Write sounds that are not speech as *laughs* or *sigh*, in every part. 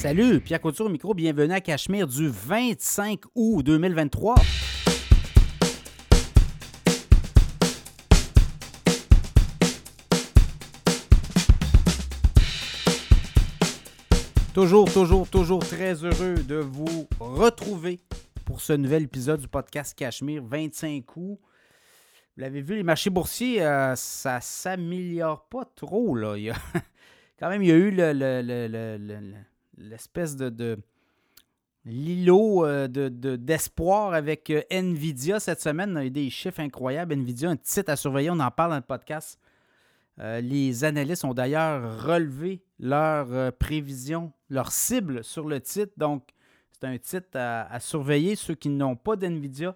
Salut, Pierre Couture au micro, bienvenue à Cachemire du 25 août 2023. Toujours, toujours, toujours très heureux de vous retrouver pour ce nouvel épisode du podcast Cachemire 25 août. Vous l'avez vu, les marchés boursiers, euh, ça s'améliore pas trop. Là. *laughs* Quand même, il y a eu le- le- le- l'espèce de, de l'îlot euh, de- de- d'espoir avec euh, Nvidia cette semaine. Y a eu des chiffres incroyables. Nvidia, un titre à surveiller, on en parle dans le podcast. Euh, les analystes ont d'ailleurs relevé leurs prévisions, leurs cibles sur le titre. Donc, c'est un titre à, surveiller. Ceux qui n'ont pas d'NVIDIA,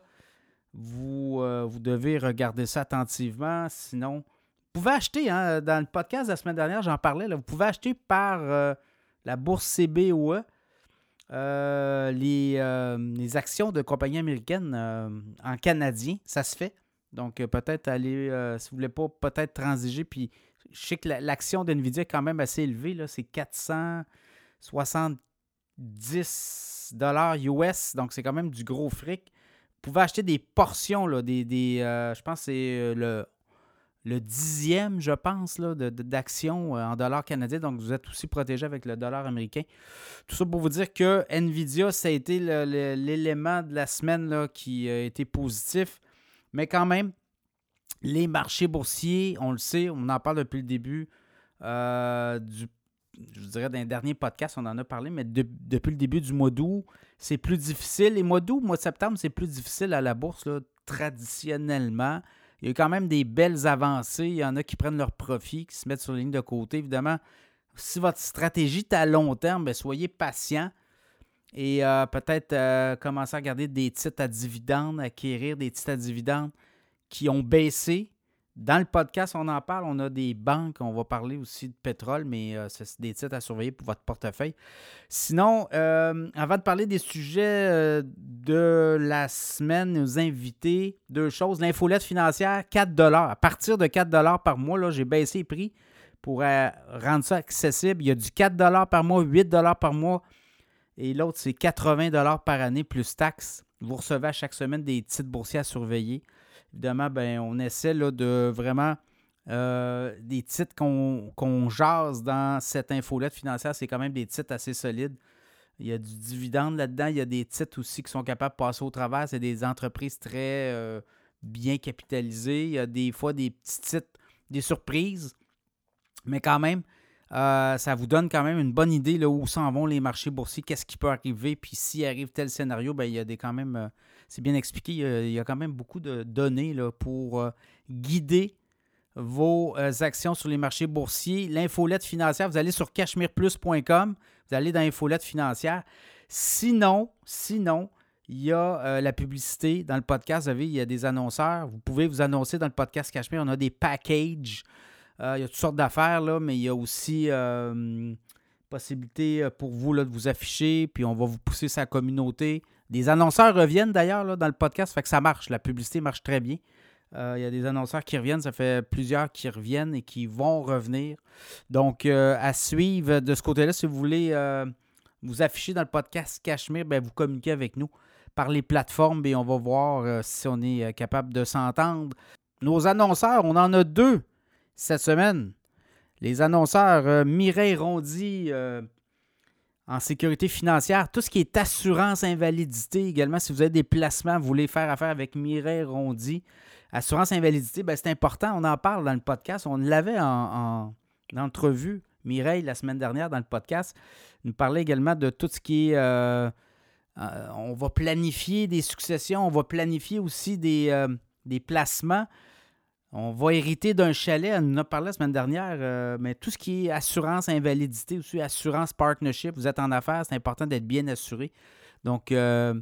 vous, vous devez regarder ça attentivement. Sinon, vous pouvez acheter, hein, dans le podcast la semaine dernière, j'en parlais, là, vous pouvez acheter par la bourse CBOE euh, les, euh, les actions de compagnies américaines euh, en canadien. Ça se fait. Donc, peut-être aller, si vous ne voulez pas peut-être transiger, puis je sais que la- l'action d'NVIDIA est quand même assez élevée, c'est 470 dollars US, donc c'est quand même du gros fric. Vous pouvez acheter des portions, là, des, je pense que c'est le, le dixième, je pense, d'actions euh, en dollars canadiens, donc vous êtes aussi protégé avec le dollar américain. Tout ça pour vous dire que Nvidia, ça a été l'élément de la semaine qui a été positif. Mais quand même, les marchés boursiers, on le sait, on en parle depuis le début euh, du, je dirais, d'un dernier podcast, on en a parlé, mais de- depuis le début du mois d'août, c'est plus difficile. Les mois d'août, mois de septembre, c'est plus difficile à la bourse, traditionnellement. Il y a quand même des belles avancées. Il y en a qui prennent leur profit, qui se mettent sur la ligne de côté. Évidemment, si votre stratégie est à long terme, bien, soyez patient et euh, peut-être euh, commencer à regarder des titres à dividendes, acquérir des titres à dividendes qui ont baissé. Dans le podcast, on en parle. On a des banques, on va parler aussi de pétrole, mais euh, c'est des titres à surveiller pour votre portefeuille. Sinon, euh, avant de parler des sujets euh, de la semaine, nos invités, deux choses. L'infolette financière, 4 À partir de 4 par mois, là, j'ai baissé les prix pour rendre ça accessible. Il y a du 4 par mois, 8 par mois. Et l'autre, c'est 80 par année plus taxes. Vous recevez à chaque semaine des titres boursiers à surveiller. Évidemment, ben, on essaie là, de vraiment euh, des titres qu'on qu'on jase dans cette infolette financière. C'est quand même des titres assez solides. Il y a du dividende là-dedans. Il y a des titres aussi qui sont capables de passer au travers. C'est des entreprises très euh, bien capitalisées. Il y a des fois des petits titres, des surprises. Mais quand même, euh, ça vous donne quand même une bonne idée là, où s'en vont les marchés boursiers, qu'est-ce qui peut arriver, puis s'il arrive tel scénario, ben, il y a des quand même, euh, c'est bien expliqué, il y, a, quand même beaucoup de données là, pour euh, guider vos actions sur les marchés boursiers. L'infolette financière, vous allez sur cachemireplus.com, vous allez dans l'infolette financière. Sinon, sinon, il y a la publicité dans le podcast. Vous savez, il y a des annonceurs. Vous pouvez vous annoncer dans le podcast Cachemire. On a des packages. Euh, il y a toutes sortes d'affaires, là, mais il y a aussi euh, possibilité pour vous là, de vous afficher, puis on va vous pousser sa communauté. Des annonceurs reviennent d'ailleurs là, dans le podcast, fait que ça marche. La publicité marche très bien. Euh, il y a des annonceurs qui reviennent, ça fait plusieurs qui reviennent et qui vont revenir. Donc, euh, à suivre de ce côté-là, si vous voulez euh, vous afficher dans le podcast Cachemire, ben, vous communiquez avec nous par les plateformes et on va voir euh, si on est euh, capable de s'entendre. Nos annonceurs, on en a deux cette semaine. Les annonceurs euh, Mireille Rondy euh, en sécurité financière, tout ce qui est assurance invalidité également, si vous avez des placements, vous voulez faire affaire avec Mireille Rondy. Assurance invalidité, ben, c'est important, on en parle dans le podcast. On l'avait en, en entrevue, Mireille, la semaine dernière dans le podcast. nous parlait également de tout ce qui est... euh, on va planifier des successions, on va planifier aussi des, des placements. On va hériter d'un chalet, on en a parlé la semaine dernière, euh, mais tout ce qui est assurance invalidité, aussi assurance partnership, vous êtes en affaires, c'est important d'être bien assuré. Donc, euh,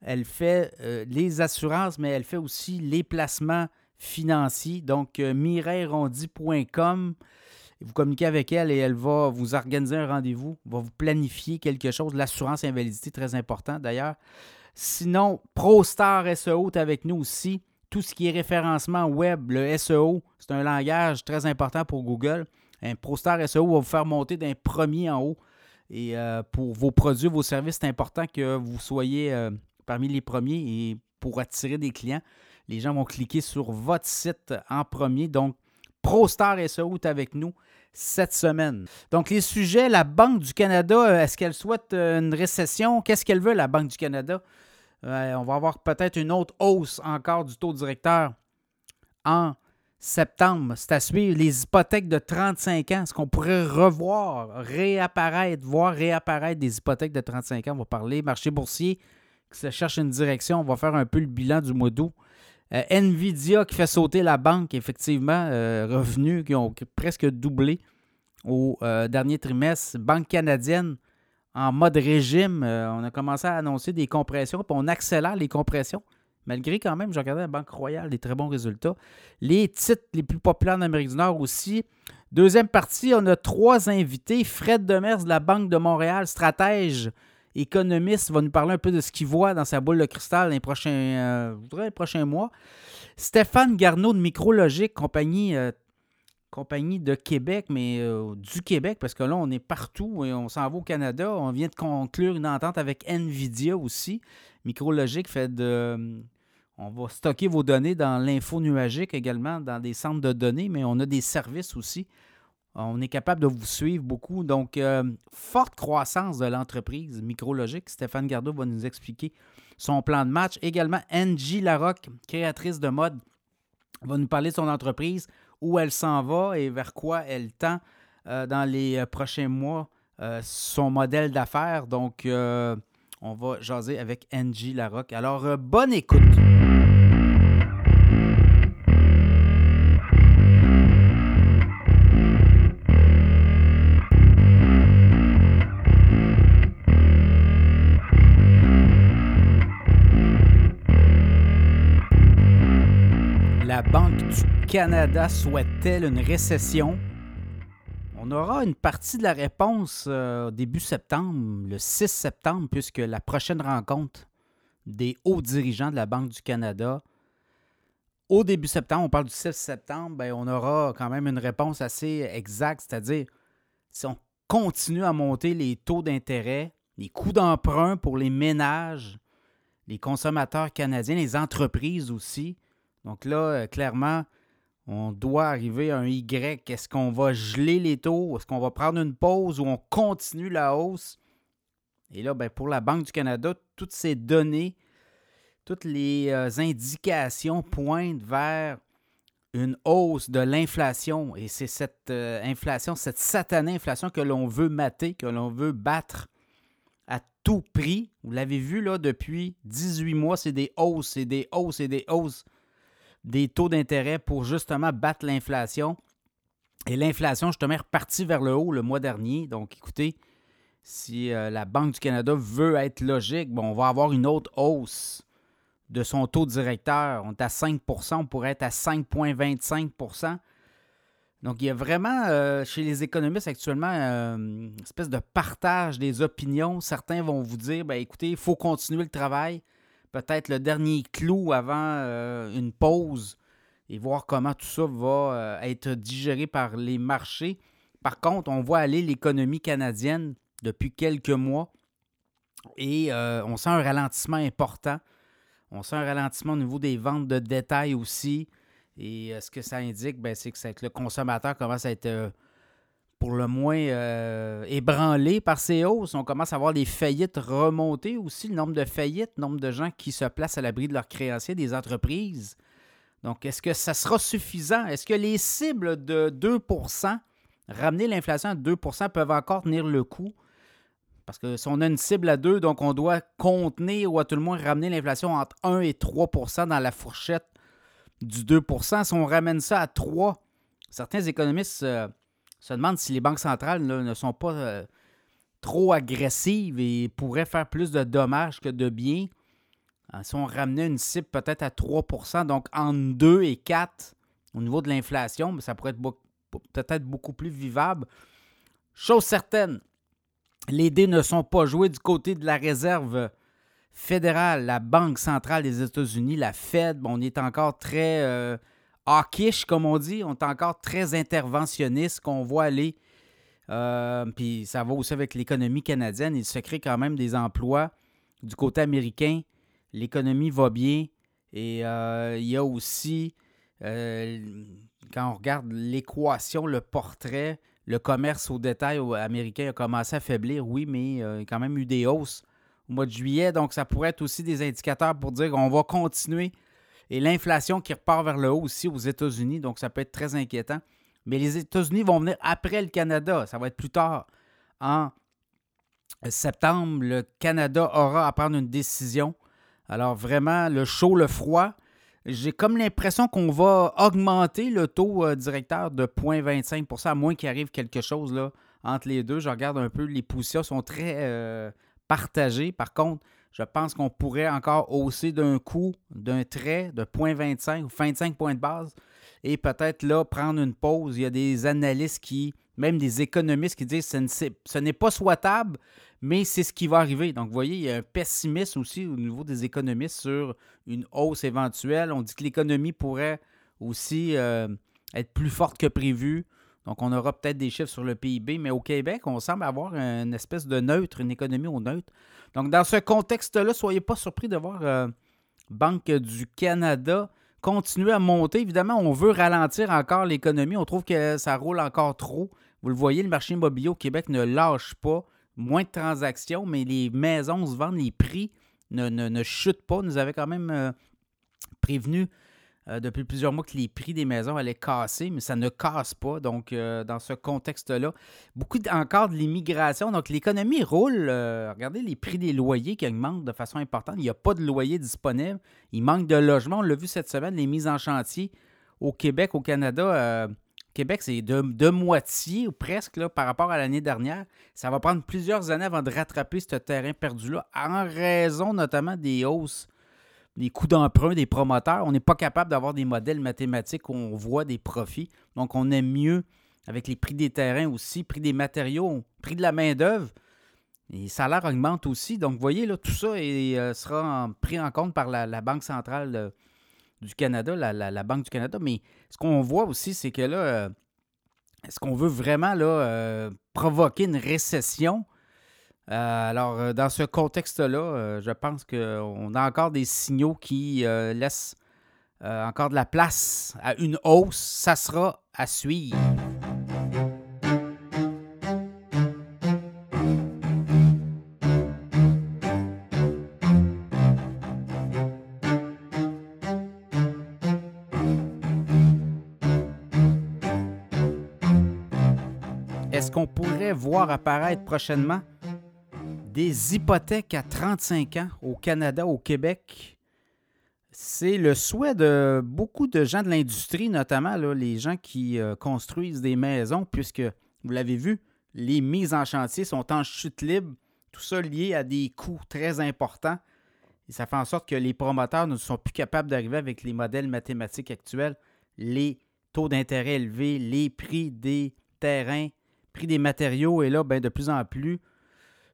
elle fait euh, les assurances, mais elle fait aussi les placements financiers. Donc, mireillerondi.com, vous communiquez avec elle et elle va vous organiser un rendez-vous, va vous planifier quelque chose. L'assurance invalidité, très important d'ailleurs. Sinon, ProStar SEO est avec nous aussi tout ce qui est référencement web, le SEO, c'est un langage très important pour Google. Un ProStar SEO va vous faire monter d'un premier en haut. Et euh, pour vos produits, vos services, c'est important que vous soyez euh, parmi les premiers et pour attirer des clients, les gens vont cliquer sur votre site en premier. Donc, ProStar SEO est avec nous cette semaine. Donc, les sujets, la Banque du Canada, est-ce qu'elle souhaite une récession? Qu'est-ce qu'elle veut, la Banque du Canada? On va avoir peut-être une autre hausse encore du taux directeur en septembre. C'est à suivre. Les hypothèques de 35 ans, est-ce qu'on pourrait revoir, réapparaître, voir réapparaître des hypothèques de 35 ans? On va parler marché boursier qui se cherche une direction. On va faire un peu le bilan du mois d'août. Euh, Nvidia qui fait sauter la banque, effectivement, euh, revenus qui ont presque doublé au euh, dernier trimestre. Banque canadienne en mode régime. on a commencé à annoncer des compressions, puis on accélère les compressions. Malgré quand même, j'ai regardé la Banque Royale, des très bons résultats. Les titres les plus populaires en Amérique du Nord aussi. Deuxième partie, on a trois invités. Fred Demers de la Banque de Montréal, stratège, économiste, va nous parler un peu de ce qu'il voit dans sa boule de cristal les prochains, euh, les prochains mois. Stéphane Garneau de Micrologique, compagnie, euh, compagnie de Québec, mais euh, du Québec, parce que là, on est partout et on s'en va au Canada. On vient de conclure une entente avec NVIDIA aussi. Micrologique fait de. On va stocker vos données dans l'info nuagique également, dans des centres de données, mais on a des services aussi. On est capable de vous suivre beaucoup. Donc, euh, forte croissance de l'entreprise Micrologique. Stéphane Gardot va nous expliquer son plan de match. Également, Angie Larocque, créatrice de mode, va nous parler de son entreprise, où elle s'en va et vers quoi elle tend euh, dans les euh, prochains mois, son modèle d'affaires. Donc, on va jaser avec Angie Larocque. Alors, euh, bonne écoute. Canada souhaite-t-elle une récession? On aura une partie de la réponse euh, début septembre, le 6 septembre, puisque la prochaine rencontre des hauts dirigeants de la Banque du Canada, au début septembre, on parle du 6 septembre, ben, on aura quand même une réponse assez exacte, c'est-à-dire si on continue à monter les taux d'intérêt, les coûts d'emprunt pour les ménages, les consommateurs canadiens, les entreprises aussi. Donc là, euh, clairement, on doit arriver à un Y. Est-ce qu'on va geler les taux? Est-ce qu'on va prendre une pause ou on continue la hausse? Et là, ben, pour la Banque du Canada, toutes ces données, toutes les euh, indications pointent vers une hausse de l'inflation. Et c'est cette euh, inflation, cette satanée inflation que l'on veut mater, que l'on veut battre à tout prix. Vous l'avez vu là depuis 18 mois, c'est des hausses, c'est des hausses, c'est des hausses des taux d'intérêt pour justement battre l'inflation. Et l'inflation, justement, est repartie vers le haut le mois dernier. Donc, écoutez, si euh, la Banque du Canada veut être logique, on va avoir une autre hausse de son taux directeur. On est à 5% on pourrait être à 5,25% donc, il y a vraiment euh, chez les économistes actuellement euh, une espèce de partage des opinions. Certains vont vous dire ben, écoutez, il faut continuer le travail peut-être le dernier clou avant euh, une pause et voir comment tout ça va euh, être digéré par les marchés. Par contre, on voit aller l'économie canadienne depuis quelques mois et euh, on sent un ralentissement important. On sent un ralentissement au niveau des ventes de détail aussi. Et ce que ça indique, ben, c'est que, le consommateur commence à être pour le moins euh, ébranlé par ces hausses. On commence à voir les faillites remonter aussi, le nombre de faillites, le nombre de gens qui se placent à l'abri de leurs créanciers, des entreprises. Donc, est-ce que ça sera suffisant? Est-ce que les cibles de 2% ramener l'inflation à 2% peuvent encore tenir le coup? Parce que si on a une cible à 2, donc on doit contenir ou à tout le moins ramener l'inflation entre 1 et 3% dans la fourchette du 2% Si on ramène ça à 3, certains économistes euh, se demande si les banques centrales ne sont pas euh, trop agressives et pourraient faire plus de dommages que de bien. Euh, si on ramenait une cible peut-être à 3% donc entre 2 et 4 au niveau de l'inflation, ça pourrait être peut-être beaucoup plus vivable. Chose certaine, les dés ne sont pas joués du côté de la réserve fédérale, la Banque centrale des États-Unis, la Fed. on est encore très euh, hawkish, comme on dit. On est encore très interventionniste, qu'on voit aller puis ça va aussi avec l'économie canadienne. Il se crée quand même des emplois du côté américain. L'économie va bien. Et il y a aussi, quand on regarde l'équation, le portrait, le commerce au détail américain a commencé à faiblir, oui, mais il y a quand même eu des hausses au mois de juillet. Donc, ça pourrait être aussi des indicateurs pour dire qu'on va continuer. Et l'inflation qui repart vers le haut aussi aux États-Unis. Donc, ça peut être très inquiétant. Mais les États-Unis vont venir après le Canada. Ça va être plus tard. En septembre, le Canada aura à prendre une décision. Alors, vraiment, le chaud, le froid. J'ai comme l'impression qu'on va augmenter le taux euh, directeur de 0,25% à moins qu'il arrive quelque chose là, entre les deux. Je regarde un peu, les positions sont très euh, partagé. Par contre, je pense qu'on pourrait encore hausser d'un coup, d'un trait de 0.25 ou 25 points de base et peut-être là prendre une pause. Il y a des analystes qui, même des économistes qui disent que ce n'est pas souhaitable, mais c'est ce qui va arriver. Donc, vous voyez, il y a un pessimisme aussi au niveau des économistes sur une hausse éventuelle. On dit que l'économie pourrait aussi euh, être plus forte que prévu. Donc, on aura peut-être des chiffres sur le PIB, mais au Québec, on semble avoir une espèce de neutre, une économie au neutre. Donc, dans ce contexte-là, soyez pas surpris de voir euh, Banque du Canada continuer à monter. Évidemment, on veut ralentir encore l'économie. On trouve que ça roule encore trop. Vous le voyez, le marché immobilier au Québec ne lâche pas. Moins de transactions, mais les maisons se vendent, les prix ne, chutent pas. Nous avait quand même euh, prévenu euh, depuis plusieurs mois que les prix des maisons allaient casser, mais ça ne casse pas. Donc, euh, dans ce contexte-là, beaucoup encore de l'immigration. Donc, l'économie roule. Euh, regardez les prix des loyers qui augmentent de façon importante. Il n'y a pas de loyer disponible. Il manque de logements. On l'a vu cette semaine, les mises en chantier au Québec, au Canada. Québec, c'est de, moitié ou presque là, par rapport à l'année dernière. Ça va prendre plusieurs années avant de rattraper ce terrain perdu-là, en raison notamment des hausses les coûts d'emprunt des promoteurs. On n'est pas capable d'avoir des modèles mathématiques où on voit des profits. Donc, on aime mieux avec les prix des terrains aussi, prix des matériaux, prix de la main-d'œuvre. Les salaires augmentent aussi. Donc, vous voyez, là, tout ça euh, sera pris en compte par la, Banque centrale euh, du Canada, la, Banque du Canada. Mais ce qu'on voit aussi, c'est que là, euh, est-ce qu'on veut vraiment là, provoquer une récession? Euh, alors, euh, dans ce contexte-là, euh, je pense qu'on a encore des signaux qui laissent encore de la place à une hausse. Ça sera à suivre. Est-ce qu'on pourrait voir apparaître prochainement des hypothèques à 35 ans au Canada, au Québec. C'est le souhait de beaucoup de gens de l'industrie, notamment les gens qui euh, construisent des maisons, puisque, vous l'avez vu, les mises en chantier sont en chute libre, tout ça lié à des coûts très importants. Et ça fait en sorte que les promoteurs ne sont plus capables d'arriver avec les modèles mathématiques actuels, les taux d'intérêt élevés, les prix des terrains, prix des matériaux, et là, ben, de plus en plus,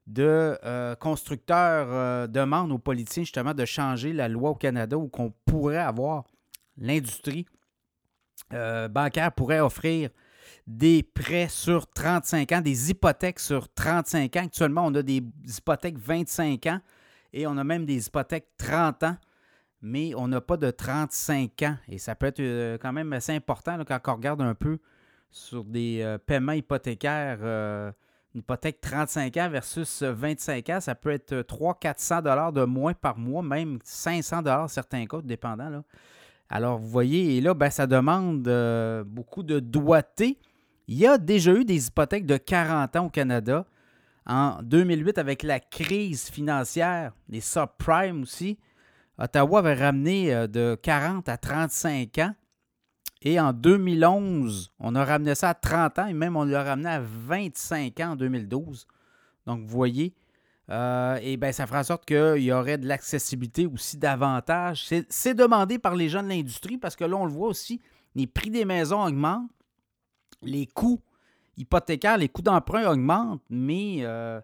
de euh, constructeurs euh, demandent aux politiciens justement de changer la loi au Canada où qu'on pourrait avoir l'industrie euh, bancaire pourrait offrir des prêts sur 35 ans, des hypothèques sur 35 ans. Actuellement, on a des hypothèques 25 ans et on a même des hypothèques 30 ans, mais on n'a pas de 35 ans. Et ça peut être quand même assez important quand on regarde un peu sur des paiements hypothécaires une hypothèque 35 ans versus 25 ans, ça peut être 300-400 dollars de moins par mois, même 500 dollars certains cas, dépendant. Alors, vous voyez, et là, ben, ça demande euh, beaucoup de doigté. Il y a déjà eu des hypothèques de 40 ans au Canada. En 2008, avec la crise financière, les subprimes aussi, Ottawa avait ramené euh, de 40 à 35 ans. Et en 2011, on a ramené ça à 30 ans et même on l'a ramené à 25 ans en 2012. Donc, vous voyez, euh, et bien, ça fera en sorte qu'il y aurait de l'accessibilité aussi davantage. C'est demandé par les gens de l'industrie parce que là, on le voit aussi, les prix des maisons augmentent, les coûts hypothécaires, les coûts d'emprunt augmentent, mais euh,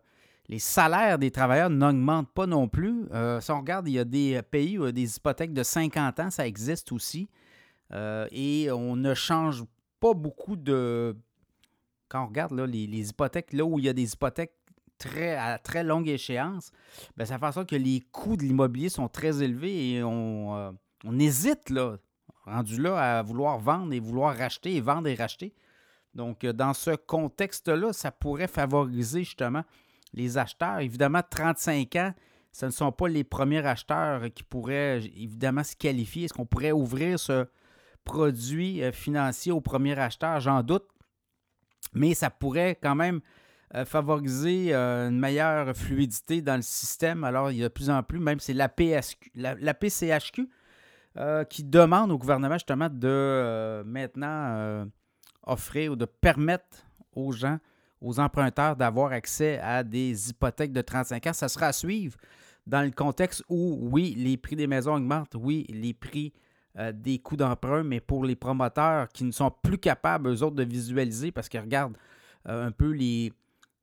les salaires des travailleurs n'augmentent pas non plus. Euh, si on regarde, il y a des pays où des hypothèques de 50 ans, ça existe aussi. Euh, et on ne change pas beaucoup de quand on regarde les, hypothèques, là où il y a des hypothèques très, à très longue échéance, bien, ça fait en sorte que les coûts de l'immobilier sont très élevés et on, euh, on hésite, là, rendu là, à vouloir vendre et vouloir racheter et vendre et racheter. Donc, euh, dans ce contexte-là, ça pourrait favoriser justement les acheteurs. Évidemment, 35 ans, ce ne sont pas les premiers acheteurs qui pourraient évidemment se qualifier. Est-ce qu'on pourrait ouvrir ce produit euh, financier aux premiers acheteurs? J'en doute. Mais ça pourrait quand même euh, favoriser une meilleure fluidité dans le système. Alors, il y a de plus en plus, même c'est la, la, PCHQ qui demande au gouvernement justement de maintenant offrir ou de permettre aux gens, aux emprunteurs d'avoir accès à des hypothèques de 35 ans. Ça sera à suivre dans le contexte où, oui, les prix des maisons augmentent, oui, les prix euh, des coûts d'emprunt, mais pour les promoteurs qui ne sont plus capables, eux autres, de visualiser parce qu'ils regardent euh, un peu les,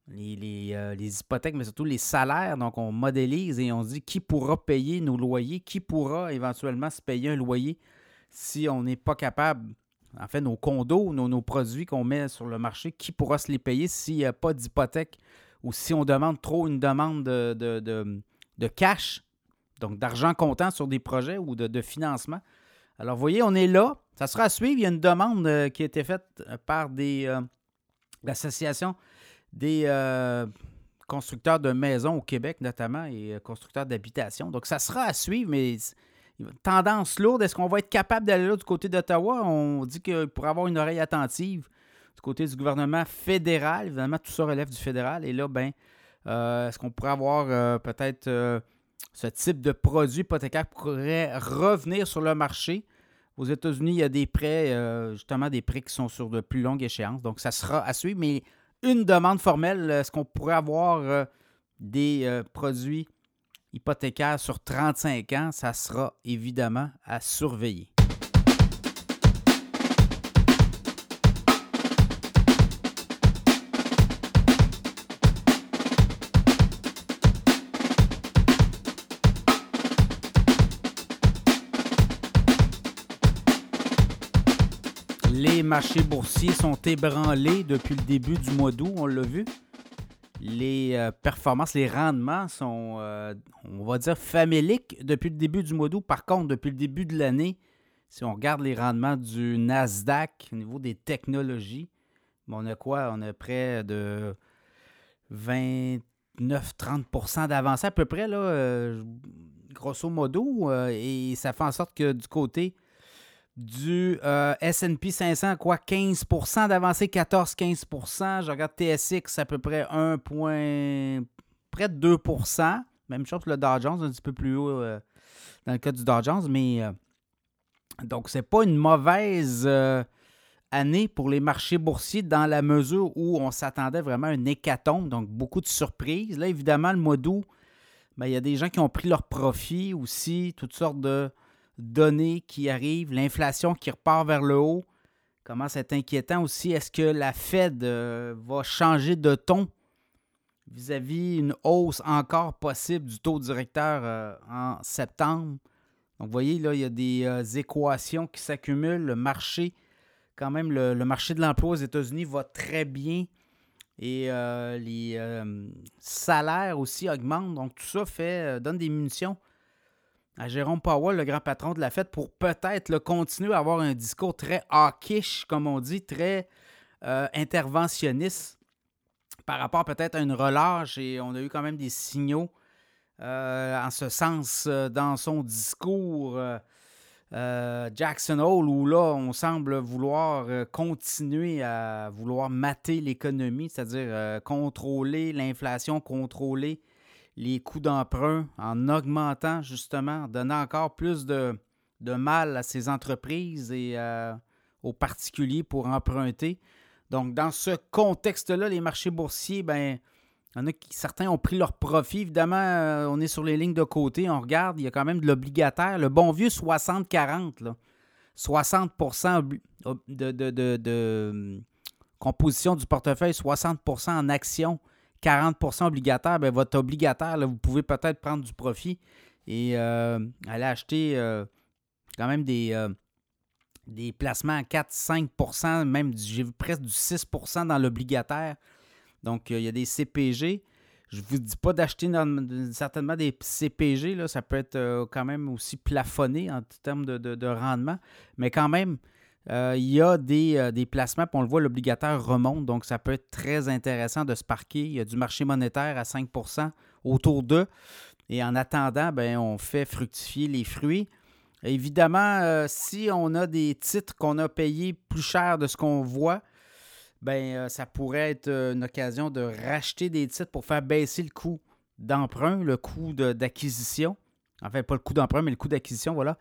les, euh, les, hypothèques, mais surtout les salaires. Donc, on modélise et on dit qui pourra payer nos loyers, qui pourra éventuellement se payer un loyer si on n'est pas capable? En fait, nos condos, nos, produits qu'on met sur le marché, qui pourra se les payer s'il n'y a pas d'hypothèque ou si on demande trop une demande de, cash, donc d'argent comptant sur des projets ou de, financement? Alors, vous voyez, on est là. Ça sera à suivre. Il y a une demande euh, qui a été faite euh, par des euh, l'association des constructeurs de maisons au Québec, notamment, et constructeurs d'habitation. Donc, ça sera à suivre, mais Tendance lourde, est-ce qu'on va être capable d'aller là du côté d'Ottawa? On dit qu'il pourrait avoir une oreille attentive du côté du gouvernement fédéral. Évidemment, tout ça relève du fédéral. Et là, ben, est-ce qu'on pourrait avoir peut-être ce type de produit hypothécaire pourrait revenir sur le marché? Aux États-Unis, il y a des prêts, justement des prêts qui sont sur de plus longues échéances. Donc, ça sera à suivre. Mais une demande formelle, est-ce qu'on pourrait avoir des produits hypothécaire sur 35 ans, ça sera évidemment à surveiller. Marchés boursiers sont ébranlés depuis le début du mois d'août, on l'a vu les euh, performances, les rendements sont, euh, on va dire, faméliques depuis le début du mois d'août. Par contre, depuis le début de l'année, si on regarde les rendements du Nasdaq au niveau des technologies, on a quoi? On a près de 29-30% d'avancée à peu près, euh, grosso modo. et ça fait en sorte que du côté du euh, SP 500, quoi, 15% d'avancée, 14-15% Je regarde TSX, à peu près 1 point, près de 2% Même chose pour le Dow Jones, un petit peu plus haut euh, dans le cas du Dow Jones. Mais euh, donc, c'est pas une mauvaise année pour les marchés boursiers dans la mesure où on s'attendait vraiment à une hécatombe, donc beaucoup de surprises. Là, évidemment, le mois d'août, ben, il y a des gens qui ont pris leur profit aussi, toutes sortes de données qui arrivent, l'inflation qui repart vers le haut. Comment c'est inquiétant aussi. Est-ce que la Fed euh, va changer de ton vis-à-vis une hausse encore possible du taux directeur euh, en septembre? Donc, vous voyez, là, il y a des euh, équations qui s'accumulent. Le marché, quand même, le, marché de l'emploi aux États-Unis va très bien et les salaires aussi augmentent. Donc, tout ça fait, donne des munitions à Jérôme Powell, le grand patron de la fête, pour peut-être continuer à avoir un discours très hawkish, comme on dit, très euh, interventionniste par rapport peut-être à une relâche. Et on a eu quand même des signaux euh, en ce sens euh, dans son discours. Jackson Hole, où là, on semble vouloir continuer à vouloir mater l'économie, c'est-à-dire contrôler l'inflation, contrôler les coûts d'emprunt en augmentant justement, en donnant encore plus de, mal à ces entreprises et euh, aux particuliers pour emprunter. Donc, dans ce contexte-là, les marchés boursiers, ben, certains ont pris leur profit. Évidemment, euh, on est sur les lignes de côté, on regarde, il y a quand même de l'obligataire. Le bon vieux 60-40, 60 de, de, de, hum, composition du portefeuille, 60% en actions, 40% obligataire, bien, votre obligataire, là, vous pouvez peut-être prendre du profit et euh, aller acheter euh, quand même des, euh, des placements à 4-5% même j'ai presque du 6% dans l'obligataire. Donc, il y a des CPG. Je ne vous dis pas d'acheter certainement des CPG, là, ça peut être quand même aussi plafonné en termes de, rendement, mais quand même, euh, il y a euh, des, placements, puis on le voit, l'obligataire remonte, donc ça peut être très intéressant de se parquer. Il y a du marché monétaire à 5% autour d'eux, et en attendant, ben, on fait fructifier les fruits. Évidemment, si on a des titres qu'on a payés plus cher de ce qu'on voit, ben euh, ça pourrait être euh, une occasion de racheter des titres pour faire baisser le coût d'emprunt, le coût d'acquisition. Enfin, pas le coût d'emprunt, mais le coût d'acquisition, voilà.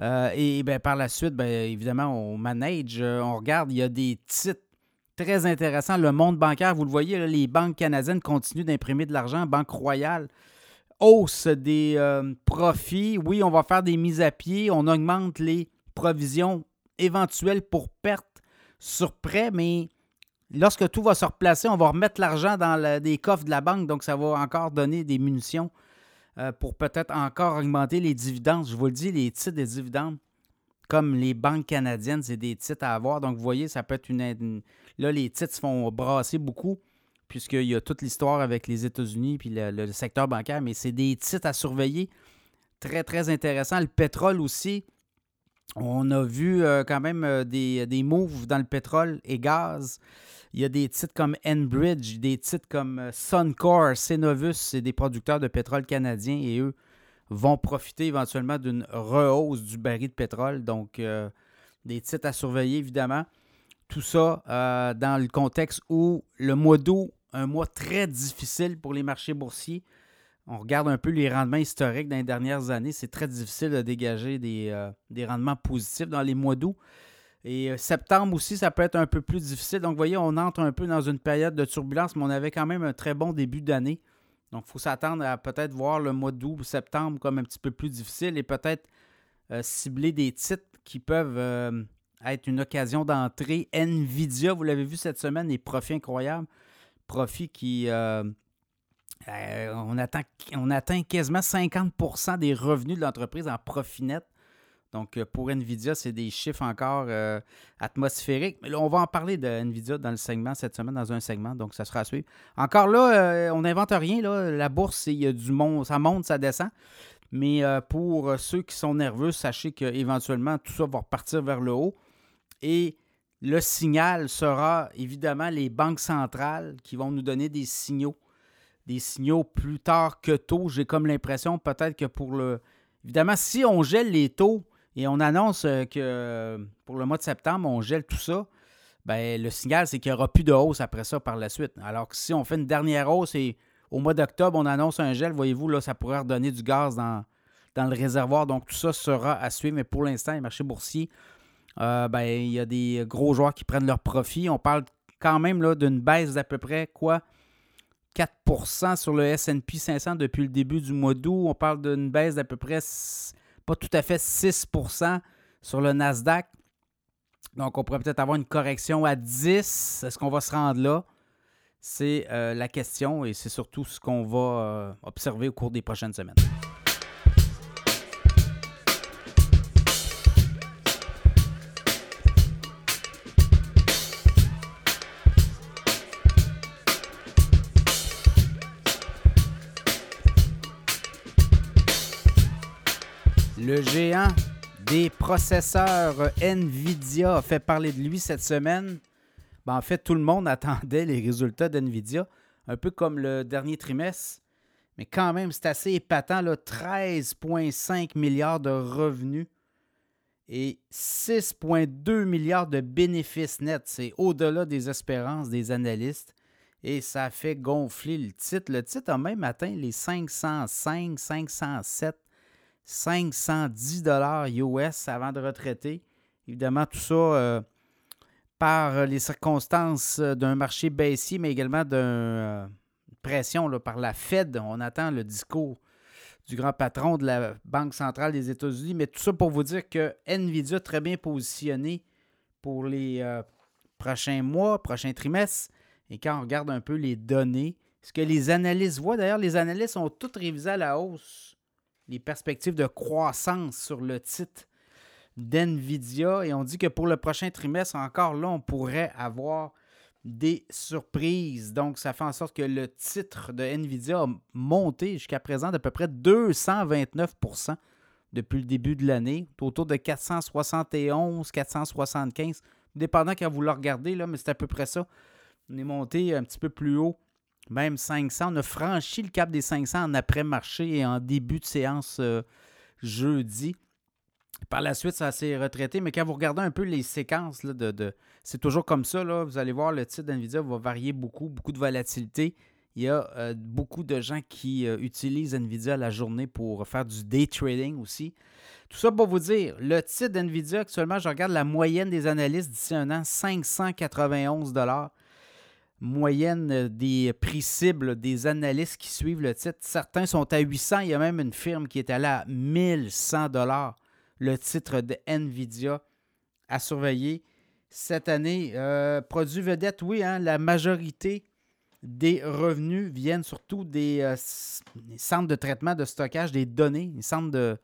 Euh, et, ben, par la suite, ben, évidemment, on manage, on regarde, il y a des titres très intéressants. Le monde bancaire, vous le voyez, les banques canadiennes continuent d'imprimer de l'argent. Banque Royale hausse des profits. Oui, on va faire des mises à pied. On augmente les provisions éventuelles pour perte sur prêt, mais Lorsque tout va se replacer, on va remettre l'argent dans des coffres de la banque, donc ça va encore donner des munitions euh, pour peut-être encore augmenter les dividendes. Je vous le dis, les titres des dividendes, comme les banques canadiennes, c'est des titres à avoir. Donc, vous voyez, ça peut être une. Là, les titres se font brasser beaucoup, puisqu'il y a toute l'histoire avec les États-Unis puis le, secteur bancaire, mais c'est des titres à surveiller. Très, très intéressant. Le pétrole aussi. On a vu euh, quand même euh, des, des moves dans le pétrole et gaz. Il y a des titres comme Enbridge, des titres comme euh, Suncor, Cenovus, c'est des producteurs de pétrole canadiens et eux vont profiter éventuellement d'une rehausse du baril de pétrole. Donc, euh, des titres à surveiller évidemment. Tout ça euh, dans le contexte où le mois d'août, un mois très difficile pour les marchés boursiers. On regarde un peu les rendements historiques dans les dernières années. C'est très difficile de dégager des, des rendements positifs dans les mois d'août. Et euh, septembre aussi, ça peut être un peu plus difficile. Donc, vous voyez, on entre un peu dans une période de turbulence, mais on avait quand même un très bon début d'année. Donc, il faut s'attendre à peut-être voir le mois d'août ou septembre comme un petit peu plus difficile et peut-être euh, cibler des titres qui peuvent euh, être une occasion d'entrée. Nvidia, vous l'avez vu cette semaine, les profits incroyables. Profits qui. On, attend, on atteint quasiment 50% des revenus de l'entreprise en profit net. Donc, euh, pour NVIDIA, c'est des chiffres encore euh, atmosphériques. Mais là, on va en parler de NVIDIA dans le segment cette semaine, dans un segment, donc ça sera à suivre. Encore là, euh, on n'invente rien. La bourse, il du monde, ça monte, ça descend. Mais pour ceux qui sont nerveux, sachez qu'éventuellement, tout ça va repartir vers le haut. Et le signal sera évidemment les banques centrales qui vont nous donner des signaux. Des signaux plus tard que tôt. J'ai comme l'impression peut-être que pour le... Évidemment, si on gèle les taux, et on annonce euh, que euh, pour le mois de septembre, on gèle tout ça. Ben, le signal, c'est qu'il n'y aura plus de hausse après ça par la suite. Alors que si on fait une dernière hausse et au mois d'octobre, on annonce un gel, voyez-vous, là, ça pourrait redonner du gaz dans, dans le réservoir. Donc, tout ça sera à suivre. Mais pour l'instant, les marchés boursiers, euh, ben, il y a des gros joueurs qui prennent leur profit. On parle quand même d'une baisse d'à peu près quoi 4% sur le SP 500 depuis le début du mois d'août. On parle d'une baisse d'à peu près pas tout à fait 6% sur le Nasdaq. Donc, on pourrait peut-être avoir une correction à 10. Est-ce qu'on va se rendre là? C'est euh, la question et c'est surtout ce qu'on va euh, observer au cours des prochaines semaines. Le géant des processeurs Nvidia a fait parler de lui cette semaine. Ben, en fait, tout le monde *laughs* attendait les résultats d'Nvidia, un peu comme le dernier trimestre. Mais quand même, c'est assez épatant. 13,5 milliards de revenus et 6,2 milliards de bénéfices nets. C'est au-delà des espérances des analystes. Et ça a fait gonfler le titre. Le titre a même atteint les 505, 507 510 dollars US avant de retraiter. Évidemment, tout ça euh, par les circonstances d'un marché baissier, mais également d'une euh, pression par la Fed. On attend le discours du grand patron de la Banque centrale des États-Unis. Mais tout ça pour vous dire que Nvidia très bien positionné pour les euh, prochains mois, prochains trimestres. Et quand on regarde un peu les données, ce que les analystes voient, d'ailleurs, les analystes ont toutes révisé à la hausse les perspectives de croissance sur le titre. d'NVIDIA. Et on dit que pour le prochain trimestre, encore là, on pourrait avoir des surprises. Donc, ça fait en sorte que le titre de NVIDIA a monté jusqu'à présent d'à peu près 229% depuis le début de l'année, autour de 471, 475, dépendant quand vous le regardez, là, mais c'est à peu près ça. On est monté un petit peu plus haut, même 500. On a franchi le cap des 500 en après-marché et en début de séance euh, jeudi. Par la suite, ça s'est retraité, mais quand vous regardez un peu les séquences, de, c'est toujours comme ça. Vous allez voir, le titre d'NVIDIA va varier beaucoup, beaucoup de volatilité. Il y a euh, beaucoup de gens qui euh, utilisent NVIDIA la journée pour faire du day trading aussi. Tout ça pour vous dire, le titre d'NVIDIA, actuellement, je regarde la moyenne des analystes d'ici un an, 591 Moyenne euh, des prix cibles des analystes qui suivent le titre. Certains sont à 800. Il y a même une firme qui est allée à 1100 le titre de NVIDIA à surveiller cette année. Euh, produit vedette, oui, hein, la majorité des revenus viennent surtout des, euh, centres de traitement de stockage des données, les centres de,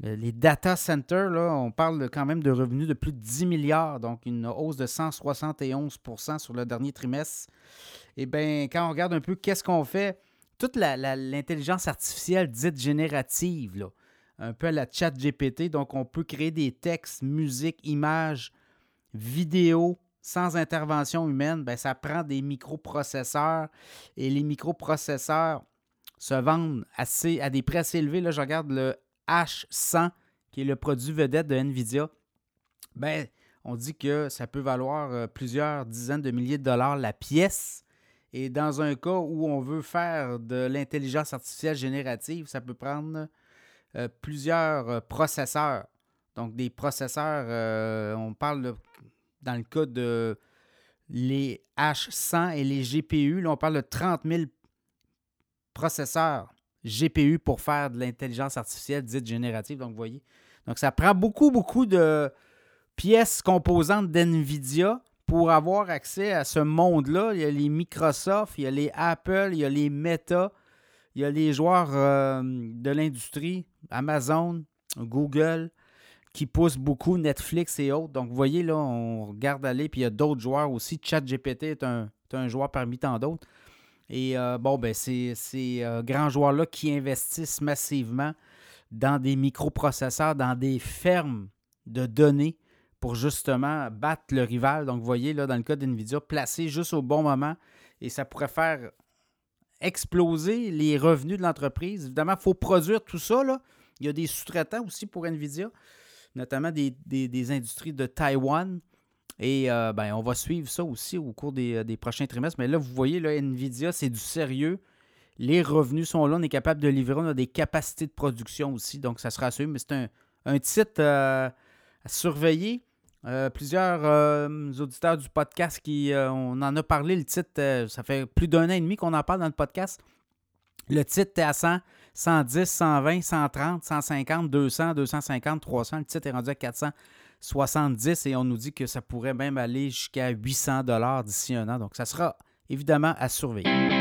les data centers, là, on parle quand même de revenus de plus de 10 milliards, donc une hausse de 171% sur le dernier trimestre. Eh bien, quand on regarde un peu qu'est-ce qu'on fait, toute l'intelligence artificielle dite générative, là, un peu à la chat GPT, donc on peut créer des textes, musique, images, vidéos sans intervention humaine, bien, ça prend des microprocesseurs et les microprocesseurs se vendent assez, à des prix assez élevés. Là, je regarde le H100, qui est le produit vedette de NVIDIA, ben, on dit que ça peut valoir euh, plusieurs dizaines de milliers de dollars la pièce. Et dans un cas où on veut faire de l'intelligence artificielle générative, ça peut prendre euh, plusieurs euh, processeurs. Donc, des processeurs, on parle dans le cas de les H100 et les GPU, on parle de 30 000 processeurs GPU pour faire de l'intelligence artificielle dite générative. Donc, vous voyez. Donc, ça prend beaucoup, beaucoup de pièces composantes d'NVIDIA pour avoir accès à ce monde-là. Il y a les Microsoft, il y a les Apple, il y a les Meta, il y a les joueurs euh, de l'industrie, Amazon, Google, qui poussent beaucoup, Netflix et autres. Donc, vous voyez, là, on regarde aller, puis il y a d'autres joueurs aussi. ChatGPT est un, est un joueur parmi tant d'autres. Et euh, bon, ben, c'est ces euh, grands joueurs-là qui investissent massivement dans des microprocesseurs, dans des fermes de données pour justement battre le rival. Donc, vous voyez, là, dans le cas d'NVIDIA, placé juste au bon moment et ça pourrait faire exploser les revenus de l'entreprise. Évidemment, il faut produire tout ça. Là. Il y a des sous-traitants aussi pour NVIDIA, notamment des, des industries de Taïwan et euh, ben, on va suivre ça aussi au cours euh, des, prochains trimestres. Mais là, vous voyez, là, Nvidia, c'est du sérieux. Les revenus sont là, on est capable de livrer, on a des capacités de production aussi, donc ça sera à. Mais c'est un, titre euh, à surveiller. plusieurs auditeurs du podcast qui on en a parlé. Le titre, ça fait plus d'un an et demi qu'on en parle dans le podcast. Le titre est à 100, 110, 120, 130, 150, 200, 250, 300. Le titre est rendu à 400. 70 et on nous dit que ça pourrait même aller jusqu'à 800 dollars d'ici un an. Donc, ça sera évidemment à surveiller.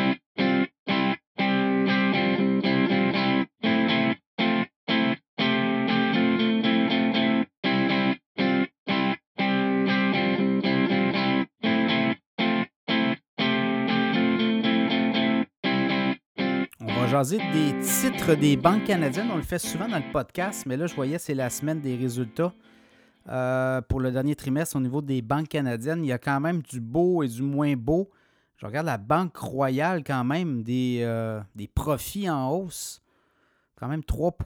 On va jaser des titres des banques canadiennes. On le fait souvent dans le podcast, mais là, je voyais, c'est la semaine des résultats. Euh, pour le dernier trimestre au niveau des banques canadiennes. Il y a quand même du beau et du moins beau. Je regarde la Banque Royale quand même, des, euh, des profits en hausse. Quand même 3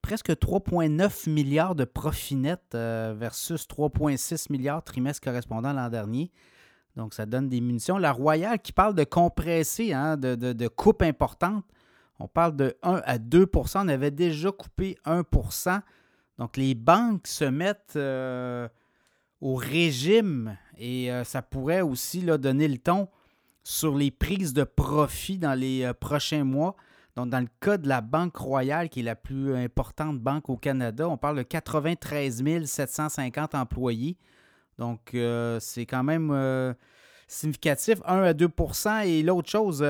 presque 3,9 milliards de profits nets euh, versus 3,6 milliards trimestre correspondant l'an dernier. Donc, ça donne des munitions. La Royale qui parle de compresser, hein, de, de, de coupe importante. On parle de 1 à 2% On avait déjà coupé 1 donc, les banques se mettent euh, au régime et euh, ça pourrait aussi donner le ton sur les prises de profit dans les euh, prochains mois. Donc, dans le cas de la Banque Royale, qui est la plus importante banque au Canada, on parle de 93 750 employés. Donc, c'est quand même significatif, 1 à 2% Et l'autre chose,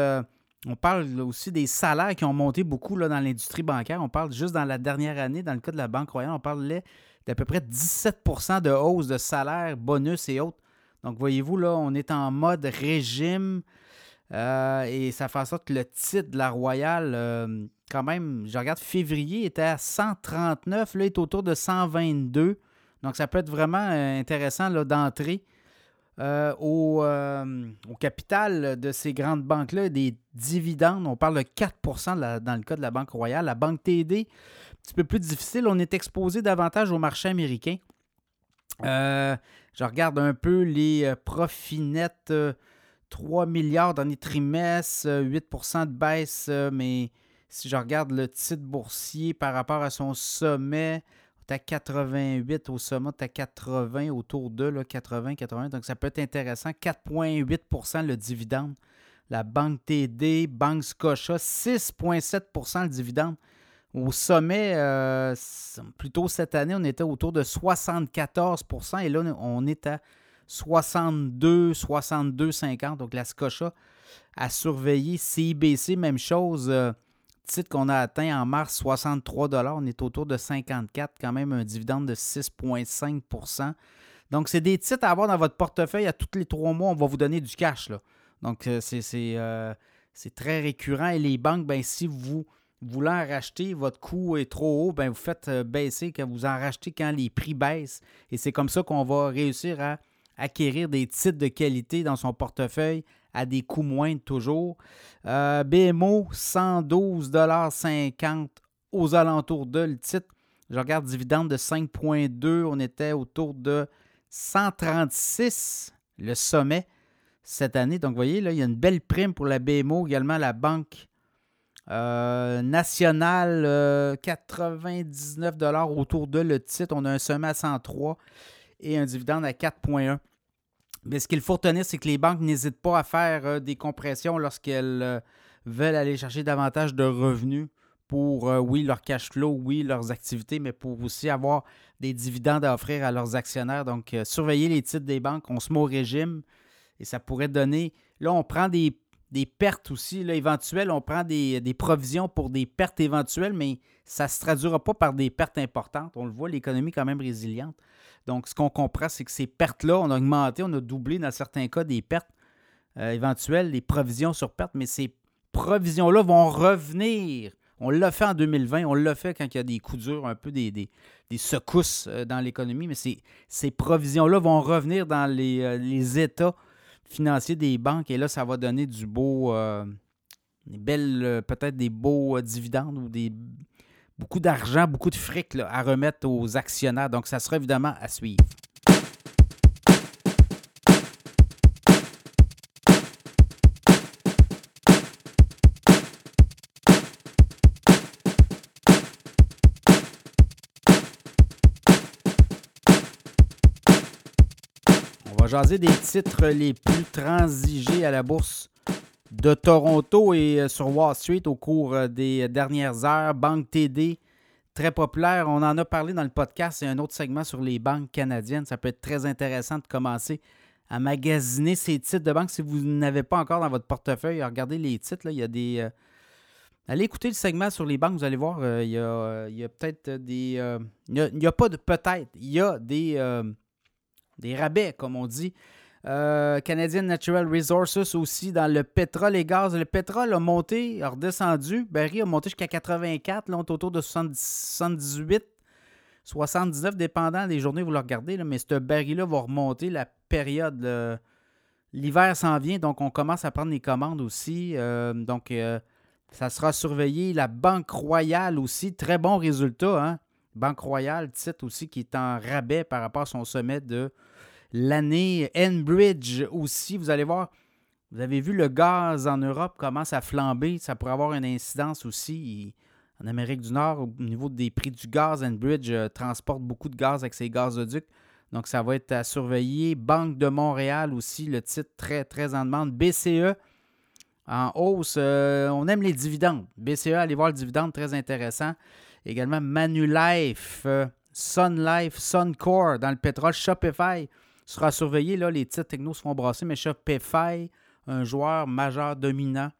On parle aussi des salaires qui ont monté beaucoup dans l'industrie bancaire. On parle juste dans la dernière année, dans le cas de la Banque Royale, on parlait d'à peu près 17 de hausse de salaire, bonus et autres. Donc, voyez-vous, là, on est en mode régime euh, et ça fait en sorte que le titre de la Royale, euh, quand même, je regarde février, était à 139, là, il est autour de 122. Donc, ça peut être vraiment euh, intéressant d'entrer au, au, capital de ces grandes banques-là, des dividendes. On parle de 4% dans le cas de la Banque Royale. La Banque TD, un petit peu plus difficile. On est exposé davantage au marché américain. je regarde un peu les profits nets 3 milliards dans les trimestres, 8% de baisse, euh, mais si je regarde le titre boursier par rapport à son sommet, à 88 au sommet, est à 80, autour de 80, 80. Donc ça peut être intéressant. 4,8% le dividende. La Banque TD, Banque Scotia, 6,7% le dividende. Au sommet, euh, plutôt cette année, on était autour de 74% et là, on est à 62, 62, 50. Donc la Scotia a surveillé. CIBC, même chose. Euh, titre qu'on a atteint en mars, 63 On est autour de 54, quand même un dividende de 6,5% Donc, c'est des titres à avoir dans votre portefeuille. À tous les trois mois, on va vous donner du cash. Là. Donc, euh, euh, c'est très récurrent. Et les banques, ben, si vous voulez en racheter, votre coût est trop haut, ben, vous faites baisser, que vous en rachetez quand les prix baissent. Et c'est comme ça qu'on va réussir à acquérir des titres de qualité dans son portefeuille à des coûts moindres toujours. Euh, BMO, 112,50 aux alentours de le titre. Je regarde dividende de 5,2. On était autour de 136, le sommet cette année. Donc, vous voyez, là, il y a une belle prime pour la BMO, également la Banque euh, nationale, 99 euh, autour de le titre. On a un sommet à 103 et un dividende à 4,1. Mais ce qu'il faut retenir, c'est que les banques n'hésitent pas à faire euh, des compressions lorsqu'elles euh, veulent aller chercher davantage de revenus pour, euh, oui, leur cash flow, oui, leurs activités, mais pour aussi avoir des dividendes à offrir à leurs actionnaires. Donc, surveiller les titres des banques, on se met au régime et ça pourrait donner. Là, on prend des, pertes aussi là, éventuelles, on prend des, des, provisions pour des pertes éventuelles, mais ça ne se traduira pas par des pertes importantes. On le voit, l'économie est quand même résiliente. Donc, ce qu'on comprend, c'est que ces pertes-là, on a augmenté, on a doublé dans certains cas des pertes euh, éventuelles, des provisions sur pertes, mais ces provisions-là vont revenir. On l'a fait en 2020, on l'a fait quand il y a des coups durs, un peu des, des, secousses euh, dans l'économie, mais ces, ces provisions-là vont revenir dans les, euh, états financiers des banques et là, ça va donner du beau, des belles, peut-être des beaux dividendes ou des beaucoup d'argent, beaucoup de fric à remettre aux actionnaires. Donc, ça sera évidemment à suivre. On va jaser des titres les plus transigés à la bourse de Toronto et euh, sur Wall Street au cours euh, des dernières heures. Banque TD, très populaire. On en a parlé dans le podcast. C'est un autre segment sur les banques canadiennes. Ça peut être très intéressant de commencer à magasiner ces titres de banque. Si vous n'avez pas encore dans votre portefeuille, regardez les titres. Il y a des. Euh, allez écouter le segment sur les banques, vous allez voir, il y a, peut-être des. il n'y a, pas de peut-être. Il y a des, des rabais, comme on dit. Euh, Canadian Natural Resources aussi dans le pétrole et gaz. Le pétrole a monté, a redescendu. Barry a monté jusqu'à 84. Là, on est autour de 78, 79, dépendant des journées, vous le regardez. Mais ce baril-là va remonter. La période, l'hiver s'en vient, donc on commence à prendre les commandes aussi. Euh, donc, euh, ça sera surveillé. La Banque Royale aussi, très bon résultat. Hein? Banque Royale, titre aussi qui est en rabais par rapport à son sommet de l'année. Enbridge aussi, vous allez voir, vous avez vu le gaz en Europe commence à flamber. Ça pourrait avoir une incidence aussi en Amérique du Nord au niveau des prix du gaz. Enbridge euh, transporte beaucoup de gaz avec ses gazoducs. Donc, ça va être à surveiller. Banque de Montréal aussi, le titre très, très en demande. BCE en hausse. Euh, on aime les dividendes. BCE, allez voir le dividende, très intéressant. Également Manulife, euh, Sun Life, Suncore dans le pétrole, Shopify sera surveillé. Là, les titres techno seront brassés, mais Shopify, un joueur majeur dominant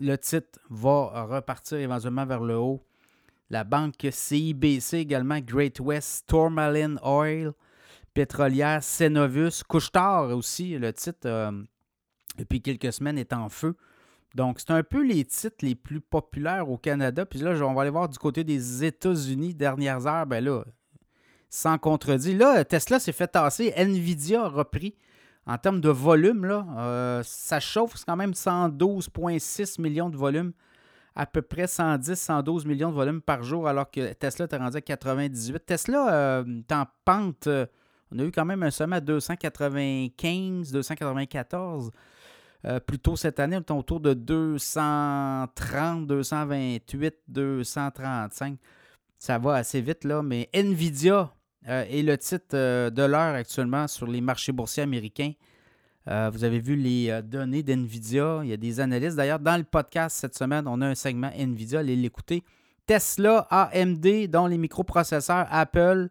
le titre va repartir éventuellement vers le haut. La banque CIBC également, Great West, Tourmaline Oil, pétrolière, Cenovus, Couchetard aussi, le titre euh, depuis quelques semaines est en feu. Donc, c'est un peu les titres les plus populaires au Canada. Puis là, on va aller voir du côté des États-Unis, dernières heures. Ben là, sans contredit. Là, Tesla s'est fait tasser. Nvidia a repris. En termes de volume, là, euh, ça chauffe. C'est quand même 112,6 millions de volume. À peu près 110, 112 millions de volume par jour, alors que Tesla est rendu à 98. Tesla euh, est en pente. Euh, on a eu quand même un sommet à 295, 294. Euh, plus tôt cette année, on est autour de 230, 228, 235. Ça va assez vite, là. Mais Nvidia euh, est le titre euh, de l'heure actuellement sur les marchés boursiers américains. vous avez vu les données d'NVIDIA. Il y a des analystes. D'ailleurs, dans le podcast cette semaine, on a un segment NVIDIA. Allez l'écouter. Tesla, AMD, dont les microprocesseurs, Apple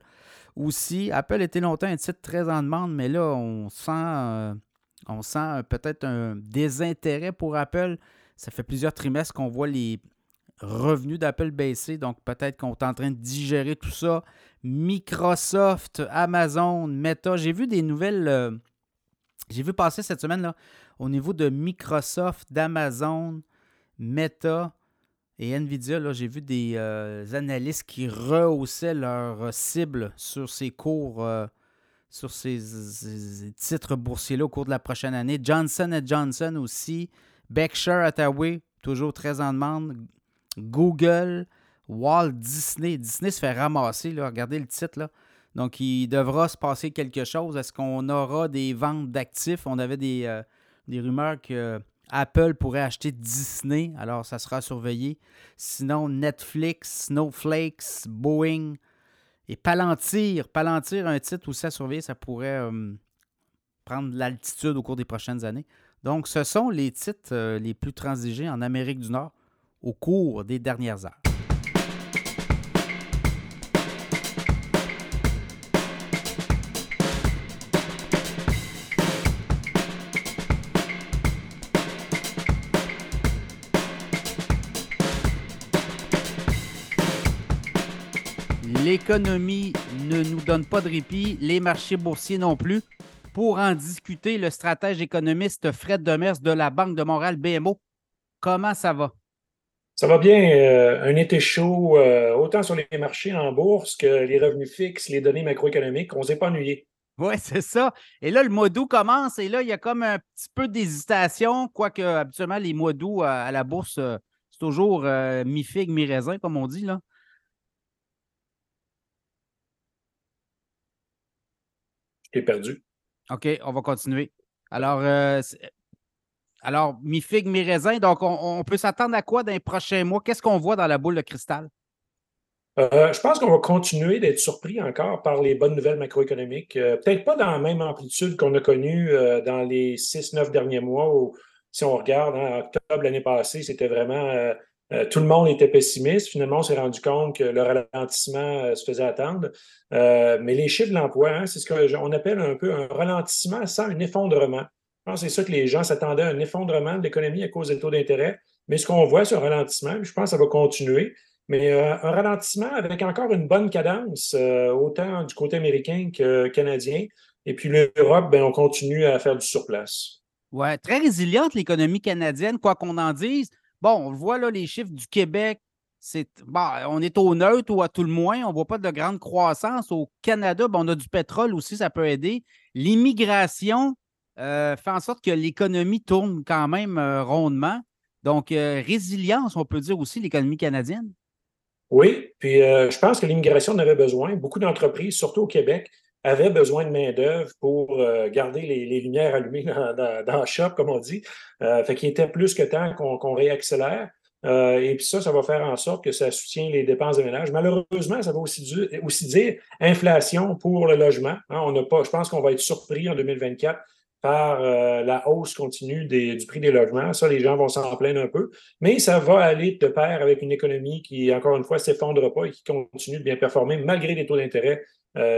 aussi. Apple était longtemps un titre très en demande, mais là, on sent on sent peut-être un désintérêt pour Apple. Ça fait plusieurs trimestres qu'on voit les revenus d'Apple baisser, donc peut-être qu'on est en train de digérer tout ça. Microsoft, Amazon, Meta, j'ai vu des nouvelles. Euh, j'ai vu passer cette semaine là, au niveau de Microsoft, d'Amazon, Meta et Nvidia. J'ai vu des euh, analystes qui rehaussaient leur cible sur ces cours. Euh, sur ces, titres boursiers-là au cours de la prochaine année. Johnson Johnson aussi. Berkshire Hathaway, toujours très en demande. Google, Walt Disney. Disney se fait ramasser, là. regardez le titre. Là. Donc, il devra se passer quelque chose. Est-ce qu'on aura des ventes d'actifs? On avait des, euh, des rumeurs que Apple pourrait acheter Disney, alors ça sera surveillé. Sinon, Netflix, Snowflakes, Boeing, et Palantir, Palantir, un titre aussi à surveiller, ça pourrait euh, prendre de l'altitude au cours des prochaines années. Donc, ce sont les titres euh, les plus transigés en Amérique du Nord au cours des dernières heures. L'économie ne nous donne pas de répit, les marchés boursiers non plus. Pour en discuter, le stratège économiste Fred Demers de la Banque de Montréal BMO. Comment ça va? Ça va bien. Euh, un été chaud, euh, autant sur les marchés en bourse que les revenus fixes, les données macroéconomiques. On ne s'est pas ennuyé. Oui, c'est ça. Et là, le mois d'août commence et là, il y a comme un petit peu d'hésitation, quoique habituellement, les mois d'août à, la bourse, euh, c'est toujours mi-figue, mi-raisin, comme on dit. Là. perdu. OK, on va continuer. Alors, euh, alors mi-figue, mi-raisin, donc on, peut s'attendre à quoi dans les prochains mois? Qu'est-ce qu'on voit dans la boule de cristal? Euh, je pense qu'on va continuer d'être surpris encore par les bonnes nouvelles macroéconomiques. Euh, peut-être pas dans la même amplitude qu'on a connue dans les six, neuf derniers mois où, si on regarde, en octobre l'année passée, c'était vraiment euh, tout le monde était pessimiste. Finalement, on s'est rendu compte que le ralentissement euh, se faisait attendre. Euh, mais les chiffres de l'emploi, hein, c'est ce qu'on appelle un peu un ralentissement sans un effondrement. Pense c'est ça que les gens s'attendaient à un effondrement de l'économie à cause des taux d'intérêt. Mais ce qu'on voit, c'est un ralentissement. Je pense que ça va continuer. Mais un ralentissement avec encore une bonne cadence, autant du côté américain que canadien. Et puis l'Europe, ben, on continue à faire du surplace. Oui, très résiliente l'économie canadienne, quoi qu'on en dise. Bon, on voit là les chiffres du Québec. C'est, on est au neutre ou à tout le moins. On ne voit pas de grande croissance. Au Canada, on a du pétrole aussi, ça peut aider. L'immigration euh, fait en sorte que l'économie tourne quand même euh, rondement. Donc, euh, résilience, on peut dire aussi, l'économie canadienne. Oui, puis je pense que l'immigration en avait besoin. Beaucoup d'entreprises, surtout au Québec, avaient besoin de main-d'œuvre pour garder les, lumières allumées dans, le shop, comme on dit. Fait qu'il était plus que temps qu'on réaccélère. Et puis ça, ça va faire en sorte que ça soutient les dépenses de ménage. Malheureusement, ça va aussi, dire inflation pour le logement. Hein. je pense qu'on va être surpris en 2024 par euh, la hausse continue du prix des logements. Ça, les gens vont s'en plaindre un peu. Mais ça va aller de pair avec une économie qui, encore une fois, ne s'effondre pas et qui continue de bien performer malgré des taux d'intérêt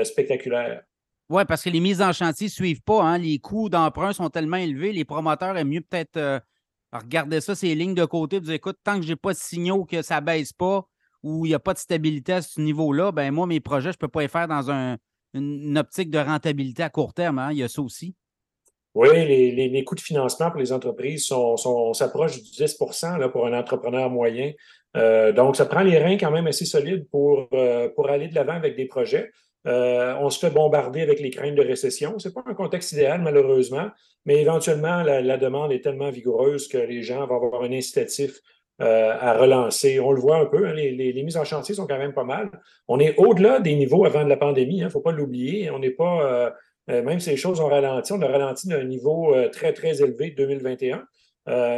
spectaculaires. Oui, parce que les mises en chantier ne suivent pas. Hein. Les coûts d'emprunt sont tellement élevés, les promoteurs aiment mieux peut-être euh, regarder ça, ces lignes de côté, écoute, tant que je n'ai pas de signaux que ça ne baisse pas ou il n'y a pas de stabilité à ce niveau-là, ben moi, mes projets, je ne peux pas les faire dans une, optique de rentabilité à court terme. Hein? Il y a ça aussi. Oui, les, coûts de financement pour les entreprises sont, sont s'approchent du 10% là, pour un entrepreneur moyen. Euh, donc, ça prend les reins quand même assez solides pour, euh, pour aller de l'avant avec des projets. Euh, on se fait bombarder avec les craintes de récession. Ce n'est pas un contexte idéal, malheureusement, mais éventuellement, la, demande est tellement vigoureuse que les gens vont avoir un incitatif à relancer. On le voit un peu, hein, les, mises en chantier sont quand même pas mal. On est au-delà des niveaux avant de la pandémie, il hein, ne faut pas l'oublier. On n'est pas, même si les choses ont ralenti, on a ralenti d'un niveau très, très élevé de 2021.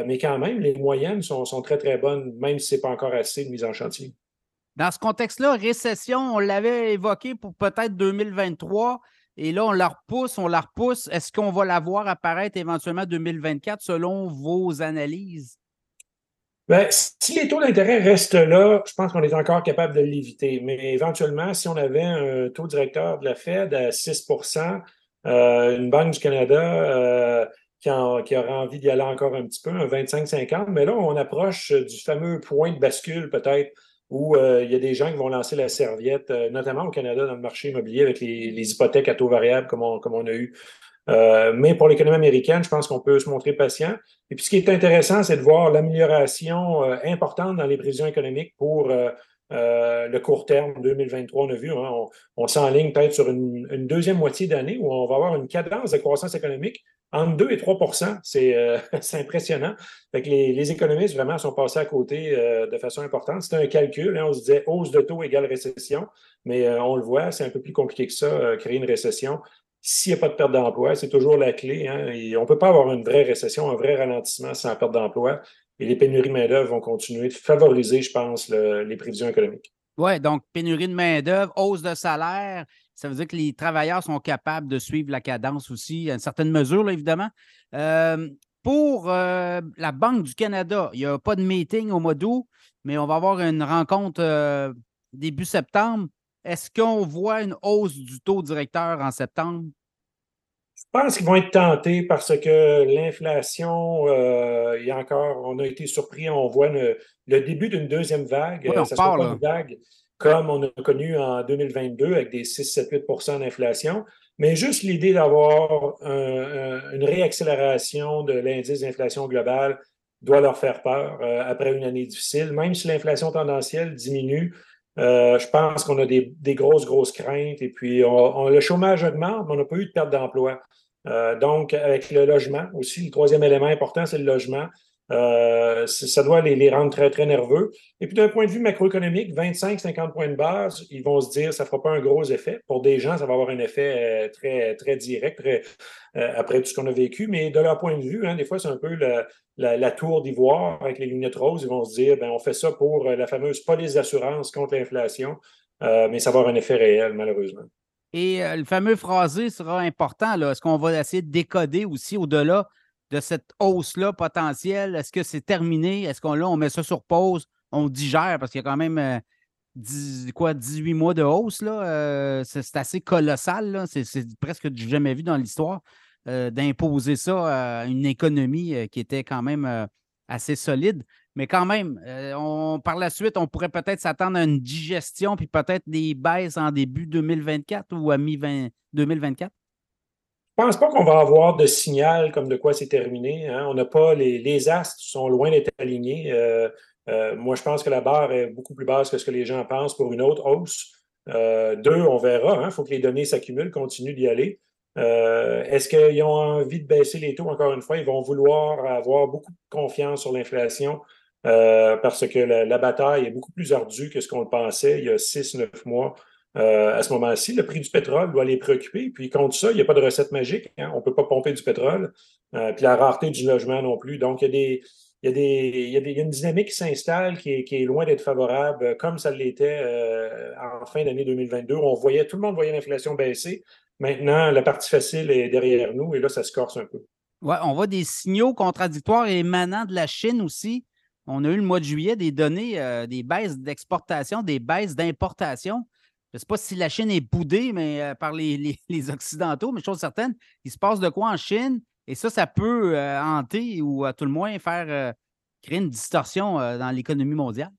mais quand même, les moyennes sont, sont très, très bonnes, même si ce n'est pas encore assez de mise en chantier. Dans ce contexte-là, récession, on l'avait évoqué pour peut-être 2023. Et là, on la repousse, on la repousse. Est-ce qu'on va la voir apparaître éventuellement 2024 selon vos analyses? Bien, si les taux d'intérêt restent là, je pense qu'on est encore capable de l'éviter. Mais éventuellement, si on avait un taux directeur de la Fed à 6 euh, une Banque du Canada euh, qui, qui, aura envie d'y aller encore un petit peu, un 25-50, mais là, on approche du fameux point de bascule peut-être où euh, il y a des gens qui vont lancer la serviette, notamment au Canada dans le marché immobilier avec les, hypothèques à taux variable comme on, a eu. Mais pour l'économie américaine, je pense qu'on peut se montrer patient. Et puis ce qui est intéressant, c'est de voir l'amélioration importante dans les prévisions économiques pour le court terme 2023. On a vu, hein, on, s'enligne peut-être sur une, deuxième moitié d'année où on va avoir une cadence de croissance économique entre 2 et 3% euh, *laughs* c'est impressionnant. Les, économistes vraiment sont passés à côté euh, de façon importante. C'était un calcul. Hein, on se disait hausse de taux égale récession, mais euh, on le voit, c'est un peu plus compliqué que ça, créer une récession. S'il n'y a pas de perte d'emploi, c'est toujours la clé. Hein, on ne peut pas avoir une vraie récession, un vrai ralentissement sans perte d'emploi. Et les pénuries de main-d'œuvre vont continuer de favoriser, je pense, les prévisions économiques. Oui, donc pénurie de main-d'œuvre, hausse de salaire, ça veut dire que les travailleurs sont capables de suivre la cadence aussi, à une certaine mesure, évidemment. Euh, pour euh, la Banque du Canada, il n'y a pas de meeting au mois d'août, mais on va avoir une rencontre euh, début septembre. Est-ce qu'on voit une hausse du taux directeur en septembre? Je pense qu'ils vont être tentés parce que l'inflation, il y a encore, on a été surpris, on voit le, début d'une deuxième vague. ça pas une vague comme on a connu en 2022 avec des 6-7-8% d'inflation, mais juste l'idée d'avoir une réaccélération de l'indice d'inflation globale doit leur faire peur euh, après une année difficile. Même si l'inflation tendancielle diminue, euh, je pense qu'on a des, grosses, grosses craintes. Et puis, on, le chômage augmente, mais on n'a pas eu de perte d'emploi. Euh, donc, avec le logement aussi, le troisième élément important, c'est le logement. Euh, ça doit les, rendre très, très nerveux. Et puis, d'un point de vue macroéconomique, 25-50 points de base, ils vont se dire ça ne fera pas un gros effet. Pour des gens, ça va avoir un effet euh, très, très direct après tout ce qu'on a vécu. Mais de leur point de vue, hein, des fois, c'est un peu la, tour d'ivoire avec les lunettes roses. Ils vont se dire ben, on fait ça pour la fameuse police d'assurance contre l'inflation. mais ça va avoir un effet réel, malheureusement. Et le fameux phrasé sera important. Est-ce qu'on va essayer de décoder aussi au-delà de cette hausse-là potentielle? Est-ce que c'est terminé? Est-ce qu'on on met ça sur pause, on digère parce qu'il y a quand même 10, euh, 18 mois de hausse. Euh, c'est, assez colossal. C'est, presque du jamais vu dans l'histoire euh, d'imposer ça à une économie qui était quand même assez solide. Mais quand même, on, par la suite, on pourrait peut-être s'attendre à une digestion puis peut-être des baisses en début 2024 ou à mi-2024. Je pense pas qu'on va avoir de signal comme de quoi c'est terminé. Hein. On n'a pas les, les astres sont loin d'être alignés. Euh, euh, moi, je pense que la barre est beaucoup plus basse que ce que les gens pensent pour une autre hausse. Euh, deux, on verra. Il hein. faut que les données s'accumulent, continuent d'y aller. Est-ce qu'ils ont envie de baisser les taux? Encore une fois? Ils vont vouloir avoir beaucoup de confiance sur l'inflation parce que la, bataille est beaucoup plus ardue que ce qu'on le pensait il y a six, neuf mois. Euh, à ce moment-ci, le prix du pétrole doit les préoccuper. Puis contre ça, il n'y a pas de recette magique. Hein. On ne peut pas pomper du pétrole. Euh, puis la rareté du logement non plus. Donc, il y a y, y y a une dynamique qui s'installe qui est, loin d'être favorable, euh, comme ça l'était en fin d'année 2022. On voyait, tout le monde voyait l'inflation baisser. Maintenant, la partie facile est derrière nous et là, ça se corse un peu. Oui, on voit des signaux contradictoires émanant de la Chine aussi. On a eu le mois de juillet des données, des baisses d'exportation, des baisses d'importation. Je ne sais pas si la Chine est boudée mais, euh, par les, *laughs* Occidentaux, mais chose certaine, il se passe de quoi en Chine? Et ça, ça peut hanter ou à tout le moins faire créer une distorsion dans l'économie mondiale.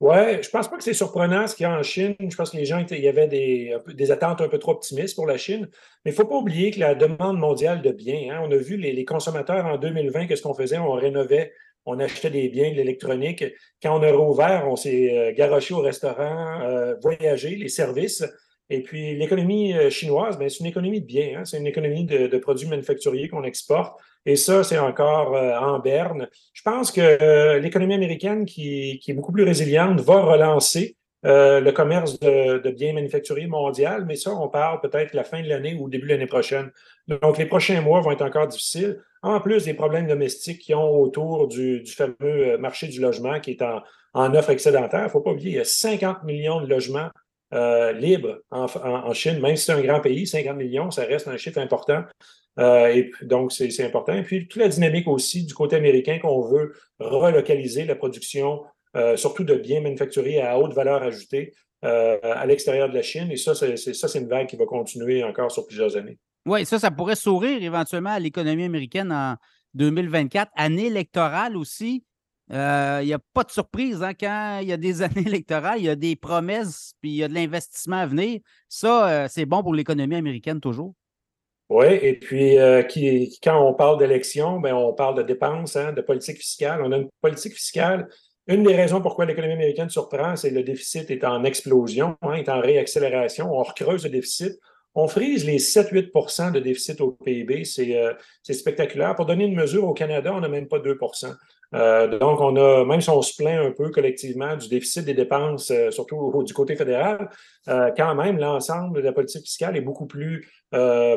Oui, je pense pas que c'est surprenant ce qu'il y a en Chine. Je pense que les gens, il y avait des, attentes un peu trop optimistes pour la Chine. Mais il ne faut pas oublier que la demande mondiale de biens, hein, on a vu les, consommateurs en 2020, qu'est-ce qu'on faisait? On rénovait, on achetait des biens, de l'électronique. Quand on a rouvert, on s'est euh, garoché au restaurant, euh, voyagé, les services. Et puis l'économie euh, chinoise, ben, c'est une économie de biens, hein. c'est une économie de produits manufacturiers qu'on exporte. Et ça, c'est encore en berne. Je pense que l'économie américaine, qui, est beaucoup plus résiliente, va relancer le commerce de, biens manufacturiers mondial, mais ça, on parle peut-être la fin de l'année ou début de l'année prochaine. Donc, les prochains mois vont être encore difficiles, en plus des problèmes domestiques qui ont autour du, fameux marché du logement qui est en, en offre excédentaire. Il ne faut pas oublier, il y a 50 millions de logements libres en, Chine, même si c'est un grand pays, 50 millions, ça reste un chiffre important. Euh, et donc, c'est important. Et puis, toute la dynamique aussi du côté américain qu'on veut relocaliser la production, euh, surtout de biens manufacturés à haute valeur ajoutée euh, à l'extérieur de la Chine. Et ça, c'est une vague qui va continuer encore sur plusieurs années. Oui, ça, ça pourrait sourire éventuellement à l'économie américaine en 2024, année électorale aussi. Il n'y a pas de surprise hein, quand il y a des *laughs* années électorales, il y a des promesses, puis il y a de l'investissement à venir. Ça, c'est bon pour l'économie américaine toujours. Oui, et puis euh, quand on parle d'élection, ben, on parle de dépenses, hein, de politique fiscale. On a une politique fiscale. Une des raisons pourquoi l'économie américaine surprend, c'est que le déficit est en explosion, hein, est en réaccélération. On recreuse le déficit. On frise les 7-8% de déficit au PIB. Euh, c'est spectaculaire. Pour donner une mesure, au Canada, on n'a même pas 2% euh, donc, on a, même si on se plaint un peu collectivement du déficit des dépenses, euh, surtout du côté fédéral, euh, quand même, l'ensemble de la politique fiscale est beaucoup plus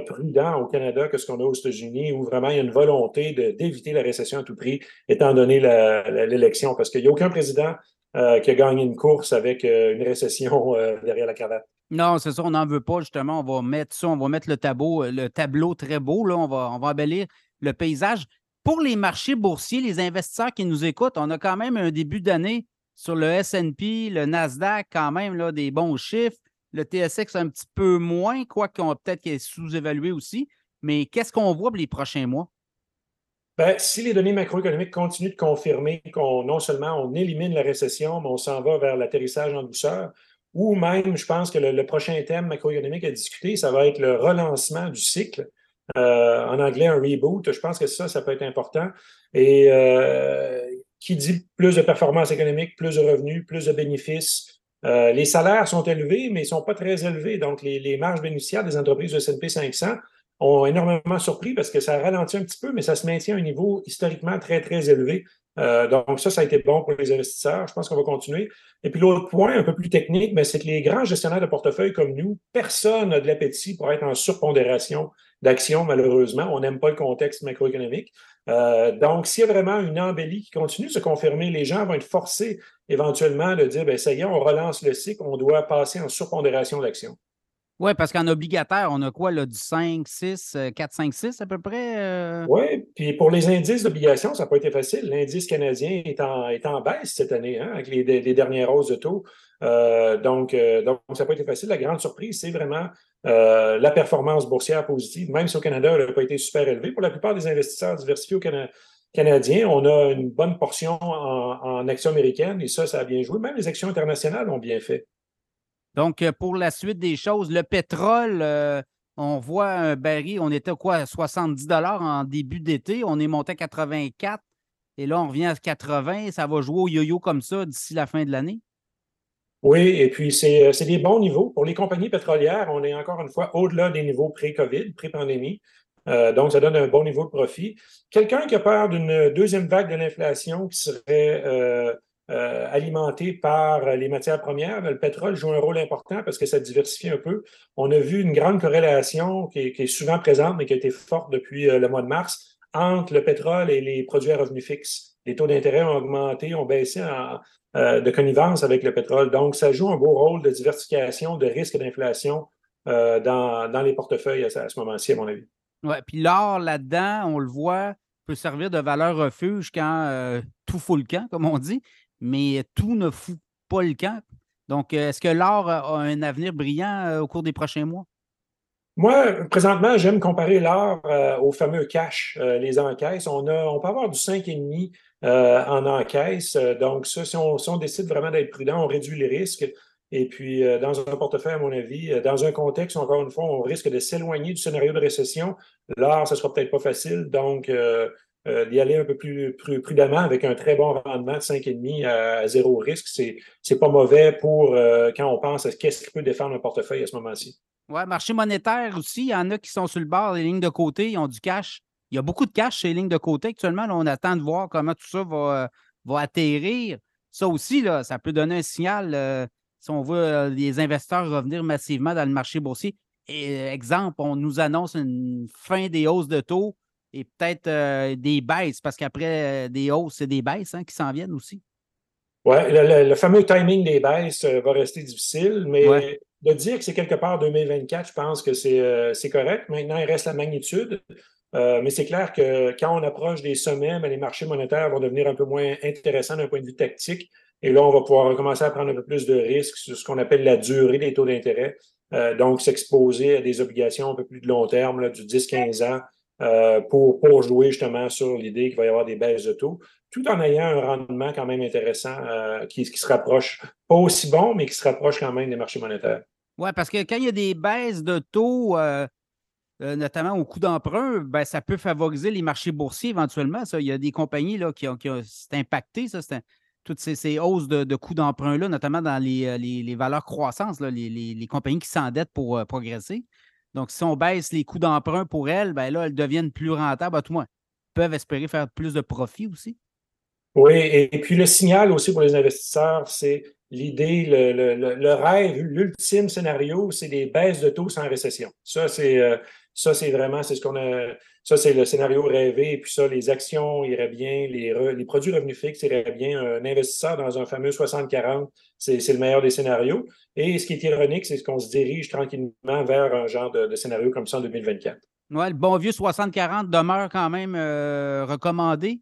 prudent au Canada que ce qu'on a aux États-Unis, où vraiment il y a une volonté d'éviter la récession à tout prix, étant donné l'élection, parce qu'il n'y a aucun président qui a gagné une course avec une récession derrière la cravate. Non, c'est ça, on n'en veut pas, justement. On va mettre ça, on va mettre le tableau, le tableau très beau, là, on va, embellir le paysage pour les marchés boursiers, les investisseurs qui nous écoutent, on a quand même un début d'année sur le SP, le Nasdaq, quand même là, des bons chiffres. Le TSX un petit peu moins, quoique peut-être qu'il est sous-évalué aussi. Mais qu'est-ce qu'on voit pour les prochains mois? Ben, si les données macroéconomiques continuent de confirmer qu'on non seulement on élimine la récession, mais on s'en va vers l'atterrissage en douceur, ou même, je pense que le prochain thème macroéconomique à discuter, ça va être le relancement du cycle. Euh, en anglais, un reboot. Je pense que ça, ça peut être important. Et euh, qui dit plus de performance économique, plus de revenus, plus de bénéfices. Euh, les salaires sont élevés, mais ils ne sont pas très élevés. Donc, les, marges bénéficiaires des entreprises de S&P 500 ont énormément surpris parce que ça ralentit un petit peu, mais ça se maintient à un niveau historiquement très, très élevé. Donc, ça, ça a été bon pour les investisseurs. Je pense qu'on va continuer. Et puis, l'autre point, un peu plus technique, c'est que les grands gestionnaires de portefeuille comme nous, personne n'a de l'appétit pour être en surpondération d'action, malheureusement. On n'aime pas le contexte macroéconomique. Euh, donc, s'il y a vraiment une embellie qui continue de se confirmer, les gens vont être forcés éventuellement de dire, ben ça y est, on relance le cycle, on doit passer en surpondération d'action. Oui, parce qu'en obligataire, on a quoi, là, du 5, 6, 4, 5, 6 à peu près? Euh? Oui, puis pour les indices d'obligation, ça n'a pas été facile. L'indice canadien est en, est en baisse cette année, hein, avec les, dernières hausses de taux. Euh, donc, donc, ça n'a pas été facile. La grande surprise, c'est vraiment euh, la performance boursière positive, même si au Canada, elle n'a pas été super élevée. Pour la plupart des investisseurs diversifiés au Canadien, on a une bonne portion en, actions américaines et ça, ça a bien joué. Même les actions internationales ont bien fait. Donc, euh, pour la suite des choses, le pétrole, euh, on voit un baril, on était à quoi, 70 en début d'été, on est monté à 84 et là, on revient à 80. Ça va jouer au yo-yo comme ça d'ici la fin de l'année? Oui, et puis euh, c'est des bons niveaux. Pour les compagnies pétrolières, on est encore une fois au-delà des niveaux pré-COVID, pré-pandémie. Donc, ça donne un bon niveau de profit. Quelqu'un qui a peur d'une deuxième vague de l'inflation qui serait alimentée par les matières premières, le pétrole joue un rôle important parce que ça diversifie un peu. On a vu une grande corrélation qui est, souvent présente, mais qui a été forte depuis le mois de mars, entre le pétrole et les produits à revenus fixes. Les taux d'intérêt ont augmenté, ont baissé en, euh, de connivence avec le pétrole. Donc, ça joue un beau rôle de diversification, de risque d'inflation euh, dans, les portefeuilles à, ce moment-ci, à mon avis. Oui, puis l'or là-dedans, on le voit, peut servir de valeur refuge quand euh, tout fout le camp, comme on dit, mais tout ne fout pas le camp. Donc, est-ce que l'or a un avenir brillant au cours des prochains mois? Moi, présentement, j'aime comparer l'art euh, au fameux cash, euh, les encaisses. On, peut avoir du 5,5 euh, en encaisse. Donc, ça, si on, décide vraiment d'être prudent, on réduit les risques. Et puis, dans un portefeuille, à mon avis, dans un contexte, encore une fois, on risque de s'éloigner du scénario de récession. L'art, ce sera peut-être pas facile. Donc, d'y aller un peu plus, prudemment avec un très bon rendement de 5,5 à, zéro risque, c'est, pas mauvais pour quand on pense à qu'est-ce qui peut défendre un portefeuille à ce moment-ci. Oui, marché monétaire aussi. Il y en a qui sont sur le bord des lignes de côté, ils ont du cash. Il y a beaucoup de cash chez les lignes de côté actuellement. on attend de voir comment tout ça va, euh, va atterrir. Ça aussi, là, ça peut donner un signal euh, si on veut euh, les investisseurs revenir massivement dans le marché boursier. Exemple, on nous annonce une fin des hausses de taux et peut-être des baisses, parce qu'après des hausses, c'est des baisses hein, qui s'en viennent aussi. Oui, le, fameux timing des baisses va rester difficile, mais de dire que c'est quelque part 2024, je pense que euh, c'est correct. Maintenant, il reste la magnitude. Euh, mais c'est clair que quand on approche des sommets, ben, les marchés monétaires vont devenir un peu moins intéressants d'un point de vue tactique. Et là, on va pouvoir commencer à prendre un peu plus de risques sur ce qu'on appelle la durée des taux d'intérêt. Euh, donc, s'exposer à des obligations un peu plus de long terme, là, du 10-15 ans, pour, pour jouer justement sur l'idée qu'il va y avoir des baisses de taux tout en ayant un rendement quand même intéressant qui, qui, se rapproche, pas aussi bon, mais qui se rapproche quand même des marchés monétaires. Oui, parce que quand il y a des baisses de taux, euh, euh, notamment au coût d'emprunt, ben, ça peut favoriser les marchés boursiers éventuellement. Ça. Il y a des compagnies là, qui ont, qui impacté, ça, toutes ces, hausses de, coûts d'emprunt-là, notamment dans les, euh, valeurs croissances, les, compagnies qui s'endettent pour progresser. Donc, si on baisse les coûts d'emprunt pour elles, ben là, elles deviennent plus rentables. À tout moins, peuvent espérer faire plus de profit aussi. Oui, et, puis le signal aussi pour les investisseurs, c'est l'idée, le, rêve, l'ultime scénario, c'est des baisses de taux sans récession. Ça, c'est euh, vraiment, c'est ce qu'on a. Ça, c'est le scénario rêvé. Et puis ça, les actions iraient bien, les, les produits revenus fixes iraient bien. Un investisseur dans un fameux 60-40, c'est le meilleur des scénarios. Et ce qui est ironique, c'est qu'on se dirige tranquillement vers un genre de, scénario comme ça en 2024. Ouais, le bon vieux 60-40 demeure quand même euh, recommandé.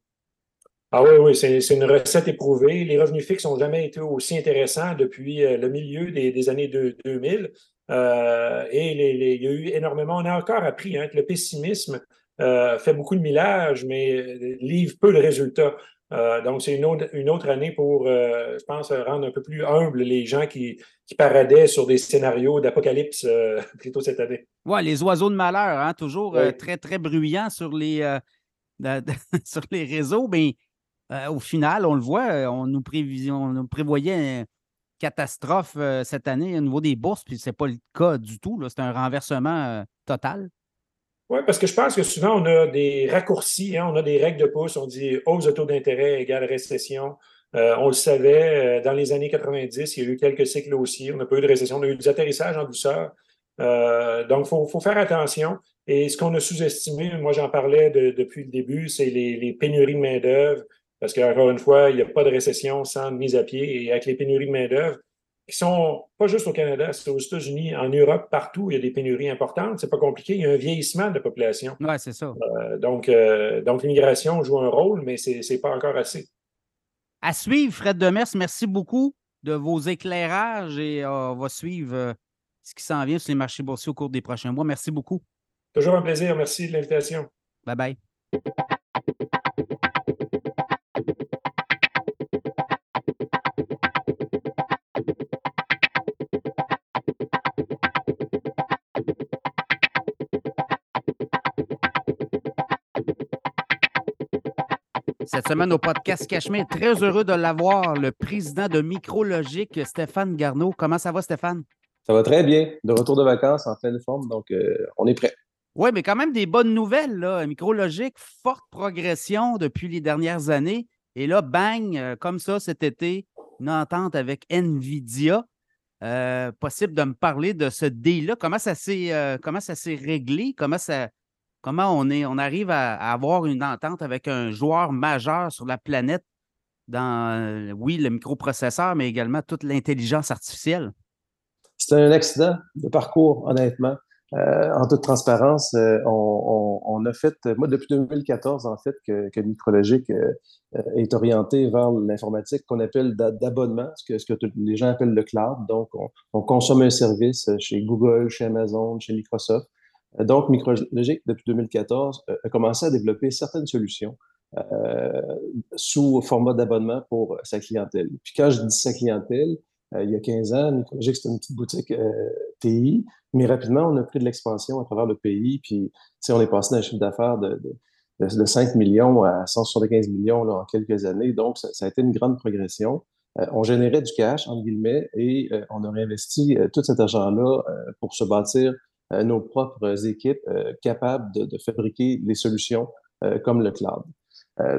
Ah oui, oui, c'est une recette éprouvée. Les revenus fixes n'ont jamais été aussi intéressants depuis euh, le milieu des, années 2000. Euh, et il y a eu énormément, on a encore appris hein, que le pessimisme euh, fait beaucoup de millages, mais livre peu de résultats. donc, c'est une autre, une autre année pour, je pense, rendre un peu plus humble les gens qui, qui paradaient sur des scénarios d'apocalypse *laughs* plutôt cette année. Oui, les oiseaux de malheur, hein, toujours très, très bruyants sur les, *laughs* sur les réseaux, mais euh, au final, on le voit, euh, on nous, prévoyait une catastrophe euh, cette année au niveau des bourses, puis ce n'est pas le cas du tout. C'est un renversement total. Oui, parce que je pense que souvent, on a des raccourcis, hein, on a des règles de pouce, on dit hausse de taux d'intérêt égale récession. on le savait, dans les années 90, il y a eu quelques cycles haussiers, on n'a pas eu de récession, on a eu des atterrissages en douceur. donc, il faut, faire attention. Et ce qu'on a sous-estimé, moi j'en parlais depuis le début, c'est les pénuries de main-d'œuvre, parce qu'encore une fois, il n'y a pas de récession sans mise à pied. Et avec les pénuries de main-d'œuvre, qui sont pas juste au Canada, c'est aux États-Unis, en Europe, partout, il y a des pénuries importantes. C'est pas compliqué. Il y a un vieillissement de la population. Oui, c'est ça. Euh, donc, euh, donc l'immigration joue un rôle, mais ce n'est pas encore assez. À suivre, Fred Demers, merci beaucoup de vos éclairages et euh, on va suivre ce qui s'en vient sur les marchés boursiers au cours des prochains mois. Merci beaucoup. Toujours un plaisir. Merci de l'invitation. Bye bye. Cette semaine au podcast Cachemire, très heureux de l'avoir, le président de Micrologique, Stéphane Garneau. Comment ça va, Stéphane? Ça va très bien. De retour de vacances en pleine forme, donc euh, on est prêt. Oui, mais quand même des bonnes nouvelles. Là. Micrologique, forte progression depuis les dernières années. Et là, bang, euh, comme ça cet été, une entente avec NVIDIA. Euh, possible de me parler de ce deal-là. Comment ça s'est réglé? Comment ça, comment on, est, on arrive à, avoir une entente avec un joueur majeur sur la planète dans, euh, oui, le microprocesseur, mais également toute l'intelligence artificielle? C'est un accident de parcours, honnêtement. Euh, en toute transparence, euh, on, a fait, moi depuis 2014 en fait, que, que Micrologique est orienté vers l'informatique qu'on appelle d'abonnement, ce que, ce que les gens appellent le cloud. Donc, on, consomme un service chez Google, chez Amazon, chez Microsoft Donc, Micrologic, depuis 2014, a commencé à développer certaines solutions sous format d'abonnement pour sa clientèle. Puis quand je dis sa clientèle, il y a 15 ans, Micrologic, c'était une petite boutique TI, mais rapidement, on a pris de l'expansion à travers le pays, puis on est passé d'un chiffre d'affaires de, de, 5 millions à 175 millions en quelques années. Donc, ça, a été une grande progression. Euh, on générait du cash, entre guillemets, et euh, on a réinvesti euh, tout cet argent-là pour se bâtir nos propres équipes capables de, fabriquer les solutions comme le cloud.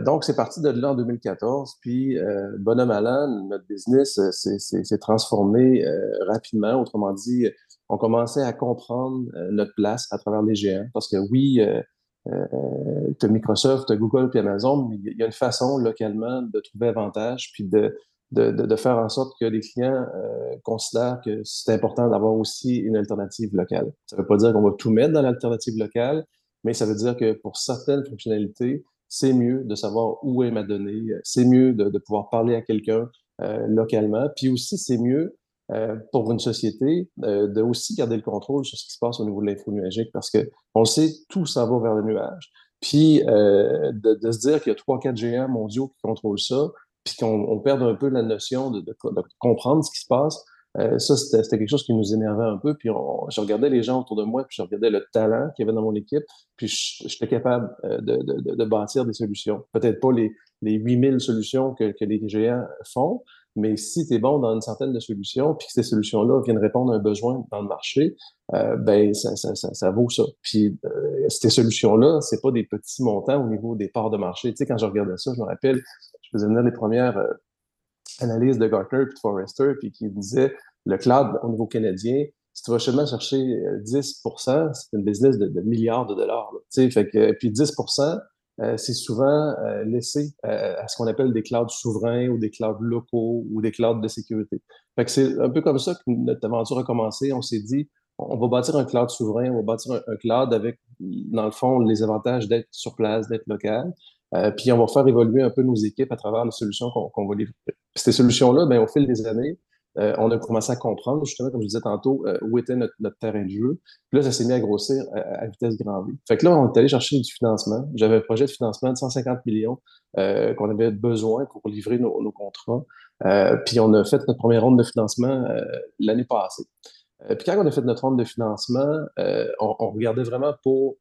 donc, c'est parti de là en 2014. Puis, bonhomme à notre business s'est transformé rapidement. Autrement dit, on commençait à comprendre notre place à travers les géants. Parce que oui, euh, tu as Microsoft, tu as Google puis Amazon, mais il y a une façon localement de trouver avantage puis de, de, de, faire en sorte que les clients euh, considèrent que c'est important d'avoir aussi une alternative locale. Ça ne veut pas dire qu'on va tout mettre dans l'alternative locale, mais ça veut dire que pour certaines fonctionnalités, c'est mieux de savoir où est ma donnée, c'est mieux de, de, pouvoir parler à quelqu'un euh, localement, puis aussi c'est mieux euh, pour une société euh, de aussi garder le contrôle sur ce qui se passe au niveau de l'info nuagique parce que on sait, tout s'en va vers le nuage. Puis euh, de, de, se dire qu'il y a trois, quatre géants mondiaux qui contrôlent ça, puis qu'on on perd un peu la notion de, de, de comprendre ce qui se passe, euh, ça, c'était quelque chose qui nous énervait un peu. Puis je regardais les gens autour de moi, puis je regardais le talent qu'il y avait dans mon équipe, puis j'étais capable de, de, de, bâtir des solutions. Peut-être pas les, les 8000 solutions que, que les géants font, mais si tu es bon dans une certaine de solutions, puis que ces solutions-là viennent répondre à un besoin dans le marché, euh, ben ça, ça, ça, vaut ça. Puis euh, ces solutions-là, c'est pas des petits montants au niveau des parts de marché. Tu sais, quand je regardais ça, je me rappelle, je faisais venir les premières euh, analyses de Gartner puis de Forrester, puis qui disait le cloud au niveau canadien, si tu vas seulement chercher 10% c'est une business de, milliards de dollars. Tu sais, fait que, puis 10% euh, c'est souvent euh, laissé euh, à ce qu'on appelle des clouds souverains ou des clouds locaux ou des clouds de sécurité. Fait que c'est un peu comme ça que notre aventure a commencé. On s'est dit, on va bâtir un cloud souverain, on va bâtir un, cloud avec, dans le fond, les avantages d'être sur place, d'être local. puis on va faire évoluer un peu nos équipes à travers les solutions qu'on va livrer. ces solutions-là, ben, au fil des années, euh, on a commencé à comprendre, justement, comme je disais tantôt, euh, où était notre, terrain de jeu. Puis là, ça s'est mis à grossir à, vitesse grand V. Fait que là, on est allé chercher du financement. J'avais un projet de financement de 150 millions euh, qu'on avait besoin pour livrer nos, nos contrats. puis on a fait notre première ronde de financement l'année passée. Puis quand on a fait notre ronde de financement, on, on, regardait vraiment pour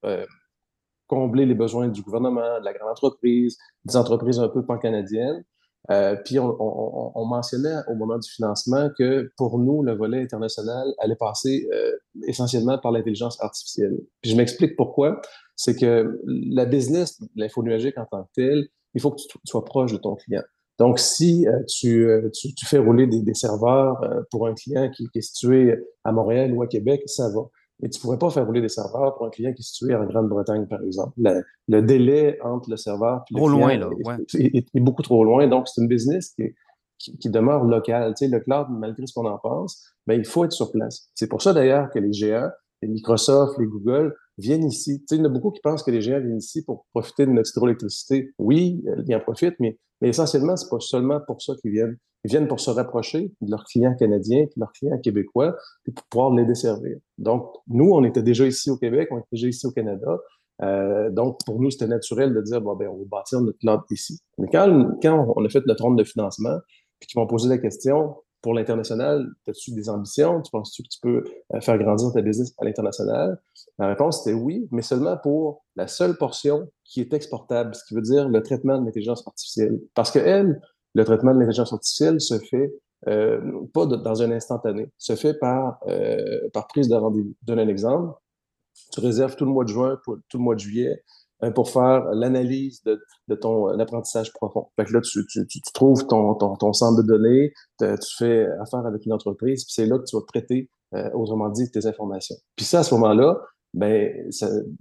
combler les besoins du gouvernement, de la grande entreprise, des entreprises un peu pan-canadiennes. Euh, puis on, mentionnait au moment du financement que pour nous, le volet international allait passer euh, essentiellement par l'intelligence artificielle. Puis je m'explique pourquoi. C'est que la business, l'info nuagique en tant que telle, il faut que tu sois proche de ton client. Donc, si euh, tu, tu, fais rouler des, des serveurs pour un client qui, qui, est situé à Montréal ou à Québec, ça va mais tu ne pourrais pas faire rouler des serveurs pour un client qui est situé en Grande-Bretagne, par exemple. Le, délai entre le serveur et le client loin, là, est, beaucoup trop loin. Donc, c'est une business qui, qui, demeure locale. Tu sais, le cloud, malgré ce qu'on en pense, ben, il faut être sur place. C'est pour ça, d'ailleurs, que les géants, les Microsoft, les Google, viennent ici. Tu il y en a beaucoup qui pensent que les géants viennent ici pour profiter de notre hydroélectricité. Oui, ils en profitent, mais, mais essentiellement, c'est pas seulement pour ça qu'ils viennent. Ils viennent pour se rapprocher de leurs clients canadiens, de leurs clients québécois, puis pour pouvoir les desservir. Donc, nous, on était déjà ici au Québec, on était déjà ici au Canada. Euh, donc, pour nous, c'était naturel de dire, bon, ben, on va bâtir notre plante ici. Mais quand, quand on a fait notre ronde de financement, puis qu'ils m'ont posé la question, pour l'international, as-tu des ambitions? Tu penses-tu que tu peux euh, faire grandir ta business à l'international? La réponse était oui, mais seulement pour la seule portion qui est exportable, ce qui veut dire le traitement de l'intelligence artificielle. Parce que elle, le traitement de l'intelligence artificielle se fait euh, pas dans un instantané, se fait par, euh, par prise de rendez-vous. Donne un exemple. Tu réserves tout le mois de juin, pour, tout le mois de juillet, pour faire l'analyse de, ton apprentissage profond. Fait que là, tu, trouves ton, ton, centre de données, tu fais affaire avec une entreprise, puis c'est là que tu vas traiter, euh, autrement dit, tes informations. Puis ça, à ce moment-là, ben,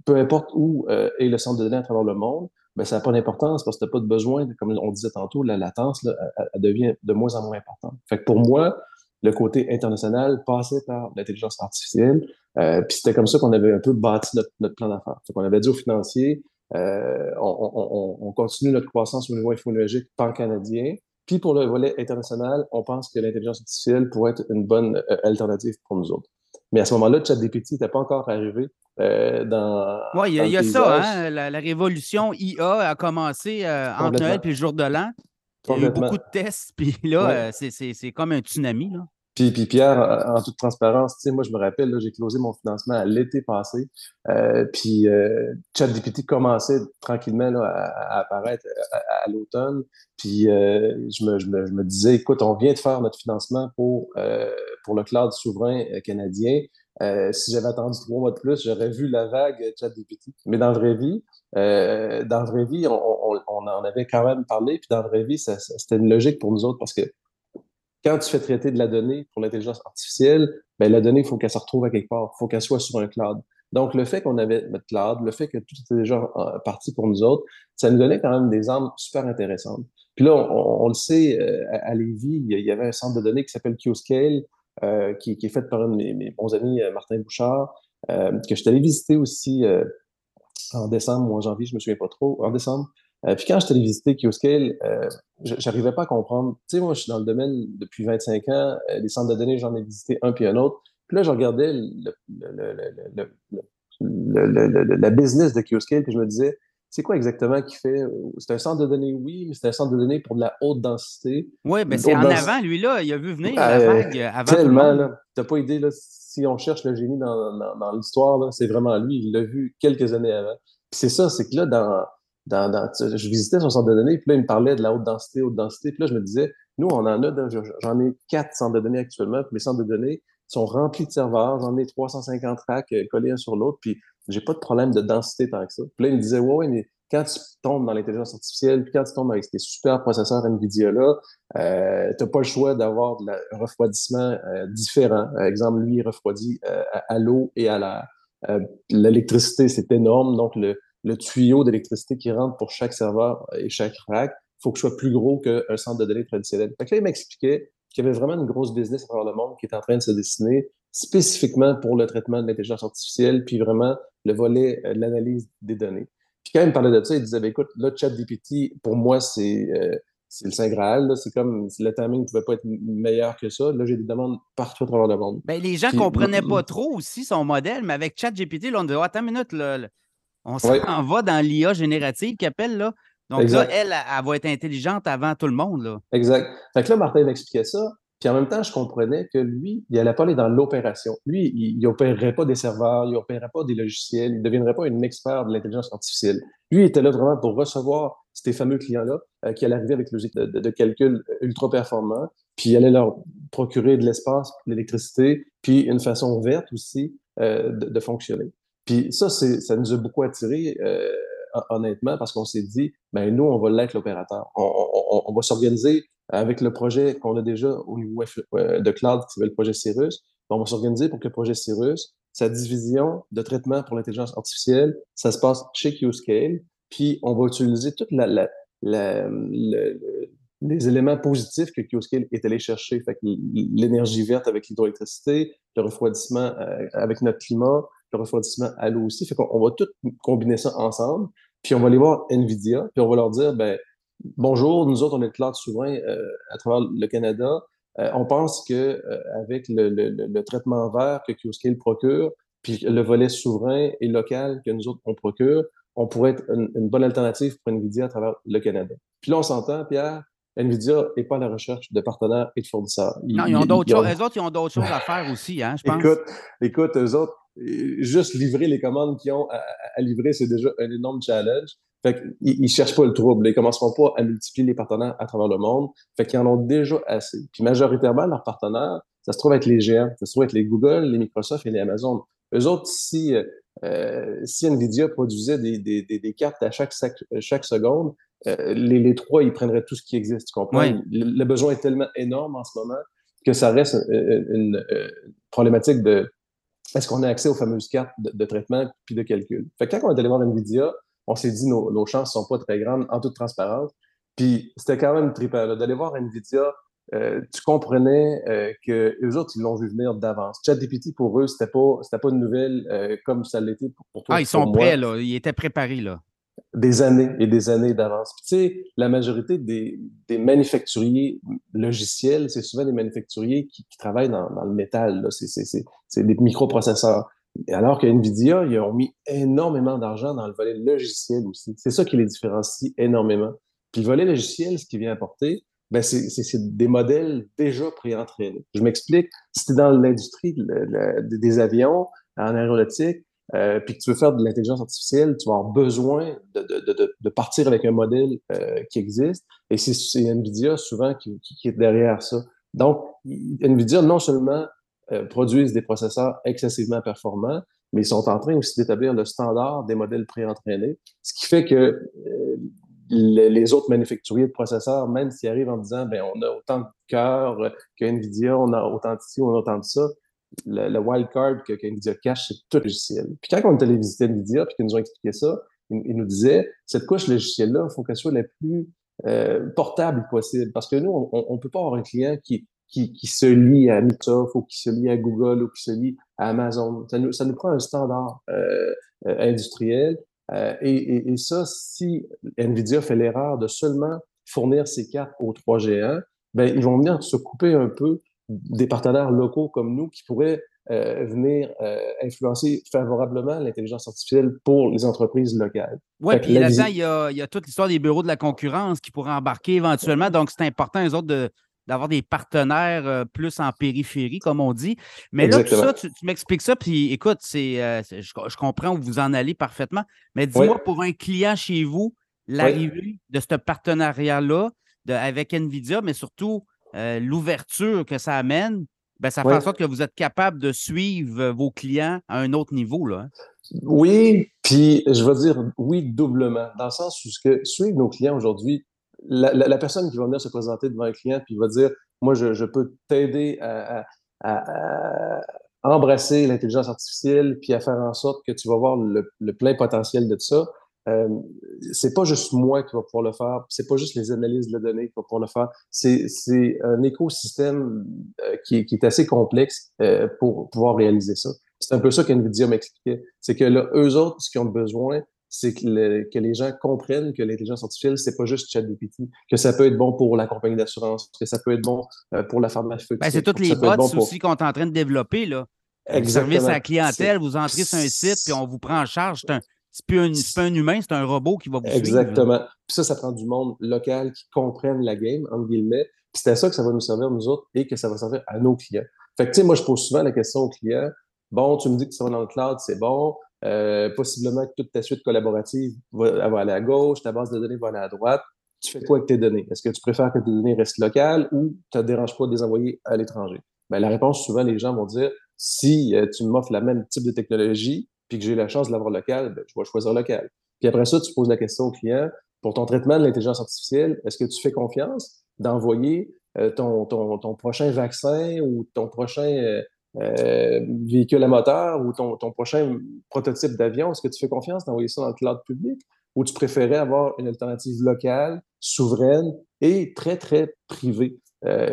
peu importe où est le centre de données à travers le monde, ben, ça n'a pas d'importance parce que tu n'as pas de besoin, comme on disait tantôt, la latence, là, elle, devient de moins en moins importante. Fait que pour moi, le côté international passait par l'intelligence artificielle. Euh, puis c'était comme ça qu'on avait un peu bâti notre, notre plan d'affaires. On avait dit aux financiers, euh, on, on, on, continue notre croissance au niveau infonologique pan-canadien. Puis pour le volet international, on pense que l'intelligence artificielle pourrait être une bonne euh, alternative pour nous autres. Mais à ce moment-là, ChatGPT n'était pas encore arrivé. Euh, dans. Oui, il y a, ça, hein? la, révolution IA a commencé entre Noël et le jour de l'an. Il y a eu beaucoup de tests, *laughs* puis là, c'est comme un tsunami. Là. Puis, Pierre, en toute transparence, moi, je me rappelle, j'ai closé mon financement l'été passé. Euh, puis euh, ChatGPT commençait tranquillement à, apparaître à, l'automne. Puis euh, je, me, disais, écoute, on vient de faire notre financement pour, euh, pour le cloud souverain euh, canadien. si j'avais attendu trois mois de plus, j'aurais vu la vague ChatGPT. Mais dans la vraie vie, dans la vraie vie, on, on, en avait quand même parlé. Puis dans la vraie vie, c'était une logique pour nous autres parce que quand tu fais traiter de la donnée pour l'intelligence artificielle, ben, la donnée, il faut qu'elle se retrouve à quelque part. Il faut qu'elle soit sur un cloud. Donc, le fait qu'on avait notre cloud, le fait que tout était déjà euh, parti pour nous autres, ça nous donnait quand même des armes super intéressantes. Puis là, on, le sait, euh, à, Lévis, il y avait un centre de données qui s'appelle QScale, euh, qui, est fait par un de mes, bons amis, Martin Bouchard, que je suis allé visiter aussi en décembre ou en janvier, je me souviens pas trop, en décembre. Euh, puis quand je suis allé visiter QScale, euh, j'arrivais pas à comprendre. Tu sais, moi, je suis dans le domaine depuis 25 ans. Euh, les centres de données, j'en ai visité un puis un autre. Puis là, je regardais le, le, la business de QScale, puis je me disais, c'est quoi exactement qui fait? C'est un centre de données, oui, mais c'est un centre de données pour de la haute densité. Oui, mais c'est en avant, lui, là. Il a vu venir la vague avant. Tellement, là. T'as pas idée, là. Si on cherche le génie dans, dans, dans l'histoire, c'est vraiment lui. Il l'a vu quelques années avant. Puis c'est ça, c'est que là, dans, je visitais son centre de données, puis là, il me parlait de la haute densité, haute densité. Puis là, je me disais, nous, on en a, j'en ai quatre centres de données actuellement, puis mes centres de données sont remplis de serveurs, j'en ai 350 racks euh, collés un sur l'autre, puis j'ai pas de problème de densité tant que ça. Puis là, il me disait, ouais, mais quand tu tombes dans l'intelligence artificielle, puis quand tu tombes avec ces super processeurs NVIDIA-là, euh, tu n'as pas le choix d'avoir un refroidissement euh, différent. Exemple, lui, il refroidit euh, à, à l'eau et à l'air. L'électricité, c'est énorme, donc le, le tuyau d'électricité qui rentre pour chaque serveur et chaque rack, il faut que ce soit plus gros qu'un centre de données traditionnel. Fait que là, il m'expliquait qu'il y avait vraiment une grosse business à travers le monde qui est en train de se dessiner spécifiquement pour le traitement de l'intelligence artificielle, puis vraiment le volet euh, l'analyse des données. Puis quand il me parlait de ça, il disait, ben, écoute, là, ChatGPT, pour moi, c'est euh, c'est le Saint Graal. C'est comme si le timing ne pouvait pas être meilleur que ça. Là, j'ai des demandes partout à travers le monde. Ben, les gens ne comprenaient pas trop aussi son modèle, mais avec ChatGPT, là, on dit Attends une minute, là, on s'en va dans l'IA générative qui appelle là. Donc là, elle, elle, va être intelligente avant tout le monde. Là. Exact. Fait que là, Martin m'expliquait ça. Puis en même temps, je comprenais que lui, il n'allait pas aller dans l'opération. Lui, il n'opérerait pas des serveurs, il n'opérerait pas des logiciels, il ne deviendrait pas un expert de l'intelligence artificielle. Lui, il était là vraiment pour recevoir ces fameux clients-là euh, qui allaient arriver avec logique de, de, calcul ultra performant, puis il allait leur procurer de l'espace, de l'électricité, puis une façon verte aussi euh, de, de, fonctionner. Puis ça, ça nous a beaucoup attiré, euh, honnêtement, parce qu'on s'est dit, ben nous, on va l'être l'opérateur. On, va s'organiser avec le projet qu'on a déjà au niveau euh, de cloud, qui s'appelle le projet Cirrus. On va s'organiser pour que le projet Cirrus, sa division de traitement pour l'intelligence artificielle, ça se passe chez QScale. Puis on va utiliser toute les éléments positifs que QScale est allé chercher. L'énergie verte avec l'hydroélectricité, le refroidissement euh, avec notre climat, le refroidissement à l'eau aussi. Fait qu'on va tout combiner ça ensemble, puis on va aller voir NVIDIA, puis on va leur dire, ben, bonjour, nous autres, on est le cloud souverain euh, à travers le Canada. Euh, on pense que euh, avec le, traitement vert que QScale procure, puis le volet souverain et local que nous autres, on procure, on pourrait être une, une bonne alternative pour NVIDIA à travers le Canada. Puis là, on s'entend, Pierre, NVIDIA n'est pas à la recherche de partenaires et de fournisseurs. non, ils ont d'autres choses. Eux autres, ils ont d'autres choses à faire aussi, hein, je pense. Écoute, écoute, eux autres, juste livrer les commandes qu'ils ont à, livrer, c'est déjà un énorme challenge. Fait qu'ils ne cherchent pas le trouble. Ils ne commenceront pas à multiplier les partenaires à travers le monde. Fait qu'ils en ont déjà assez. Puis majoritairement, leurs partenaires, ça se trouve avec les géants. Ça se trouve avec les Google, les Microsoft et les Amazon. Eux autres, si, euh, si NVIDIA produisait des, des, des, cartes à chaque, chaque seconde, euh, les, les, trois, ils prendraient tout ce qui existe. Tu comprends? Le, besoin est tellement énorme en ce moment que ça reste une, une problématique de est-ce qu'on a accès aux fameuses cartes de, traitement puis de calcul? Fait que quand on est allé voir NVIDIA, on s'est dit nos, nos chances sont pas très grandes en toute transparence. Puis c'était quand même trippant d'aller voir NVIDIA. Euh, tu comprenais euh, que eux autres, ils l'ont vu venir d'avance. ChatGPT, pour eux, c'était pas, c'était pas une nouvelle euh, comme ça l'était pour, toi. Ah, ils sont prêts, là. Ils étaient préparés, là. des années et des années d'avance. tu sais, la majorité des, des manufacturiers logiciels, c'est souvent des manufacturiers qui, qui travaillent dans, dans, le métal. C'est des microprocesseurs. Alors que Nvidia, ils ont mis énormément d'argent dans le volet logiciel aussi. C'est ça qui les différencie énormément. Puis le volet logiciel, ce qui vient apporter, ben c'est des modèles déjà préentraînés. Je m'explique. Si tu es dans l'industrie des avions, en aéronautique, euh, puis que tu veux faire de l'intelligence artificielle, tu vas avoir besoin de, de, de, partir avec un modèle euh, qui existe. Et c'est NVIDIA souvent qui, qui, est derrière ça. Donc, NVIDIA, non seulement euh, produisent des processeurs excessivement performants, mais ils sont en train aussi d'établir le standard des modèles préentraînés, ce qui fait que les autres manufacturiers de processeurs, même s'ils arrivent en disant ben on a autant de cœur que Nvidia, on a autant de ci, on a autant de ça, le, wildcard que, Nvidia cache, c'est tout logiciel. Puis quand on est allé visiter Nvidia, puis qu'ils nous ont expliqué ça, ils, nous disaient cette couche logicielle-là, il faut qu'elle soit la plus euh, portable possible. Parce que nous, on ne peut pas avoir un client qui, qui, qui, se lie à Microsoft ou qui se lie à Google ou qui se lie à Amazon. Ça nous, ça nous prend un standard euh, euh industriel. Euh, et, et, ça, si NVIDIA fait l'erreur de seulement fournir ses cartes aux trois géants, ben, ils vont venir se couper un peu des partenaires locaux comme nous qui pourraient euh, venir euh, influencer favorablement l'intelligence artificielle pour les entreprises locales. Oui, puis là-dedans, il, il, y a toute l'histoire des bureaux de la concurrence qui pourraient embarquer éventuellement. Donc, c'est important, eux autres, de, d'avoir des partenaires euh, plus en périphérie, comme on dit. Mais là, tout ça, tu, m'expliques ça, puis écoute, c'est, je, comprends où vous en allez parfaitement. Mais dis-moi, pour un client chez vous, l'arrivée de ce partenariat-là avec NVIDIA, mais surtout euh, l'ouverture que ça amène, ben, ça fait en sorte que vous êtes capable de suivre vos clients à un autre niveau. Là. Hein. Oui, puis je veux dire oui doublement, dans le sens où ce que suivre nos clients aujourd'hui, la, personne qui va venir se présenter devant un client puis va dire Moi, je, peux t'aider à, embrasser l'intelligence artificielle puis à faire en sorte que tu vas voir le, le plein potentiel de ça. Euh, c'est pas juste moi qui va pouvoir le faire, c'est pas juste les analyses de données qui vont pouvoir le faire, c'est, c'est un écosystème euh, qui, qui, est assez complexe euh, pour pouvoir réaliser ça. C'est un peu ça qu'NVIDIA m'expliquait. C'est que là, eux autres, ce qu'ils ont besoin, c'est que, que, les gens comprennent que l'intelligence artificielle, c'est pas juste ChatGPT, que ça peut être bon pour la compagnie d'assurance, que ça peut être bon euh, pour la pharmaceutique. Ben, c'est toutes les bots aussi qu'on est en train de développer. Là. Exactement. Vous service à la clientèle, vous entrez sur un site, puis on vous prend en charge. C'est un, c'est plus un, pas un humain, c'est un robot qui va vous Exactement. Puis ça, ça prend du monde local qui comprenne la game, entre guillemets. Puis c'est à ça que ça va nous servir, nous autres, et que ça va servir à nos clients. Fait que, tu sais, moi, je pose souvent la question aux clients. Bon, tu me dis que ça va dans le cloud, c'est bon. Euh, possiblement que toute ta suite collaborative va, aller à gauche, ta base de données va aller à droite. Tu fais quoi avec tes données? Est-ce que tu préfères que tes données restent locales ou ça te dérange pas de les envoyer à l'étranger? Ben, la réponse, souvent, les gens vont dire, si euh, tu m'offres la même type de technologie, puis que j'ai la chance de l'avoir local, ben, je vais choisir local. Puis après ça, tu poses la question au client, pour ton traitement de l'intelligence artificielle, est-ce que tu fais confiance d'envoyer euh, ton, ton, ton, prochain vaccin ou ton prochain euh, euh, véhicule à moteur ou ton, ton prochain prototype d'avion? Est-ce que tu fais confiance d'envoyer ça dans le cloud public ou tu préférais avoir une alternative locale, souveraine et très, très privée?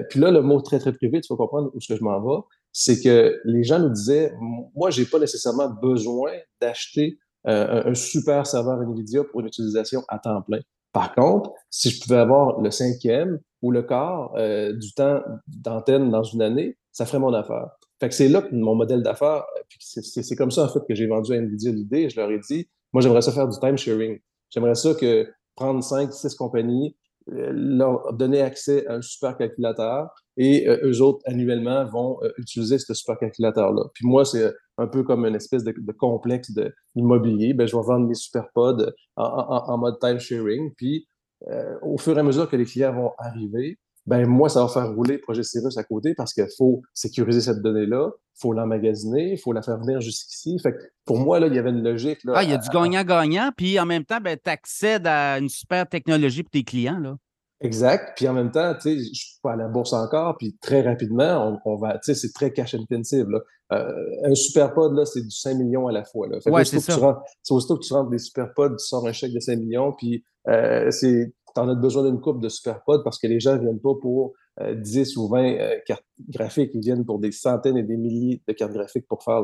puis là, le mot très, très privé, tu vas comprendre où ce que je m'en vais c'est que les gens nous disaient, moi, j'ai pas nécessairement besoin d'acheter euh, un, super serveur NVIDIA pour une utilisation à temps plein. Par contre, si je pouvais avoir le cinquième ou le quart euh, du temps d'antenne dans une année, ça ferait mon affaire. Fait que c'est là que mon modèle d'affaires, c'est comme ça en fait que j'ai vendu à NVIDIA l'idée. Je leur ai dit, moi j'aimerais ça faire du time sharing. J'aimerais ça que prendre cinq, six compagnies, euh, leur donner accès à un supercalculateur et euh, eux autres, annuellement, vont euh, utiliser ce supercalculateur-là. Puis moi, c'est un peu comme une espèce de, complexe de immobilier. Ben, je vais vendre mes superpods en, en, mode time sharing. Puis au fur et à mesure que les clients vont arriver, ben moi, ça va faire rouler le projet Cirrus à côté parce qu'il faut sécuriser cette donnée-là, il faut l'emmagasiner, il faut la faire venir jusqu'ici. Fait que pour moi, là, il y avait une logique. Là, ah, il y a du gagnant-gagnant, puis en même temps, ben, tu accèdes à une super technologie pour tes clients. Là. Exact. Puis en même temps, je suis pas à la bourse encore, puis très rapidement, on, va, tu sais, c'est très cash intensive. Là. Euh, un super pod, là, c'est du 5 millions à la fois. Là. ouais, c'est ça. C'est aussitôt que tu rentres des super pods, tu sors un chèque de 5 millions, puis euh, c'est tu en as besoin d'une coupe de superpods parce que les gens ne viennent pas pour 10 euh, ou 20 euh, cartes graphiques, ils viennent pour des centaines et des milliers de cartes graphiques pour faire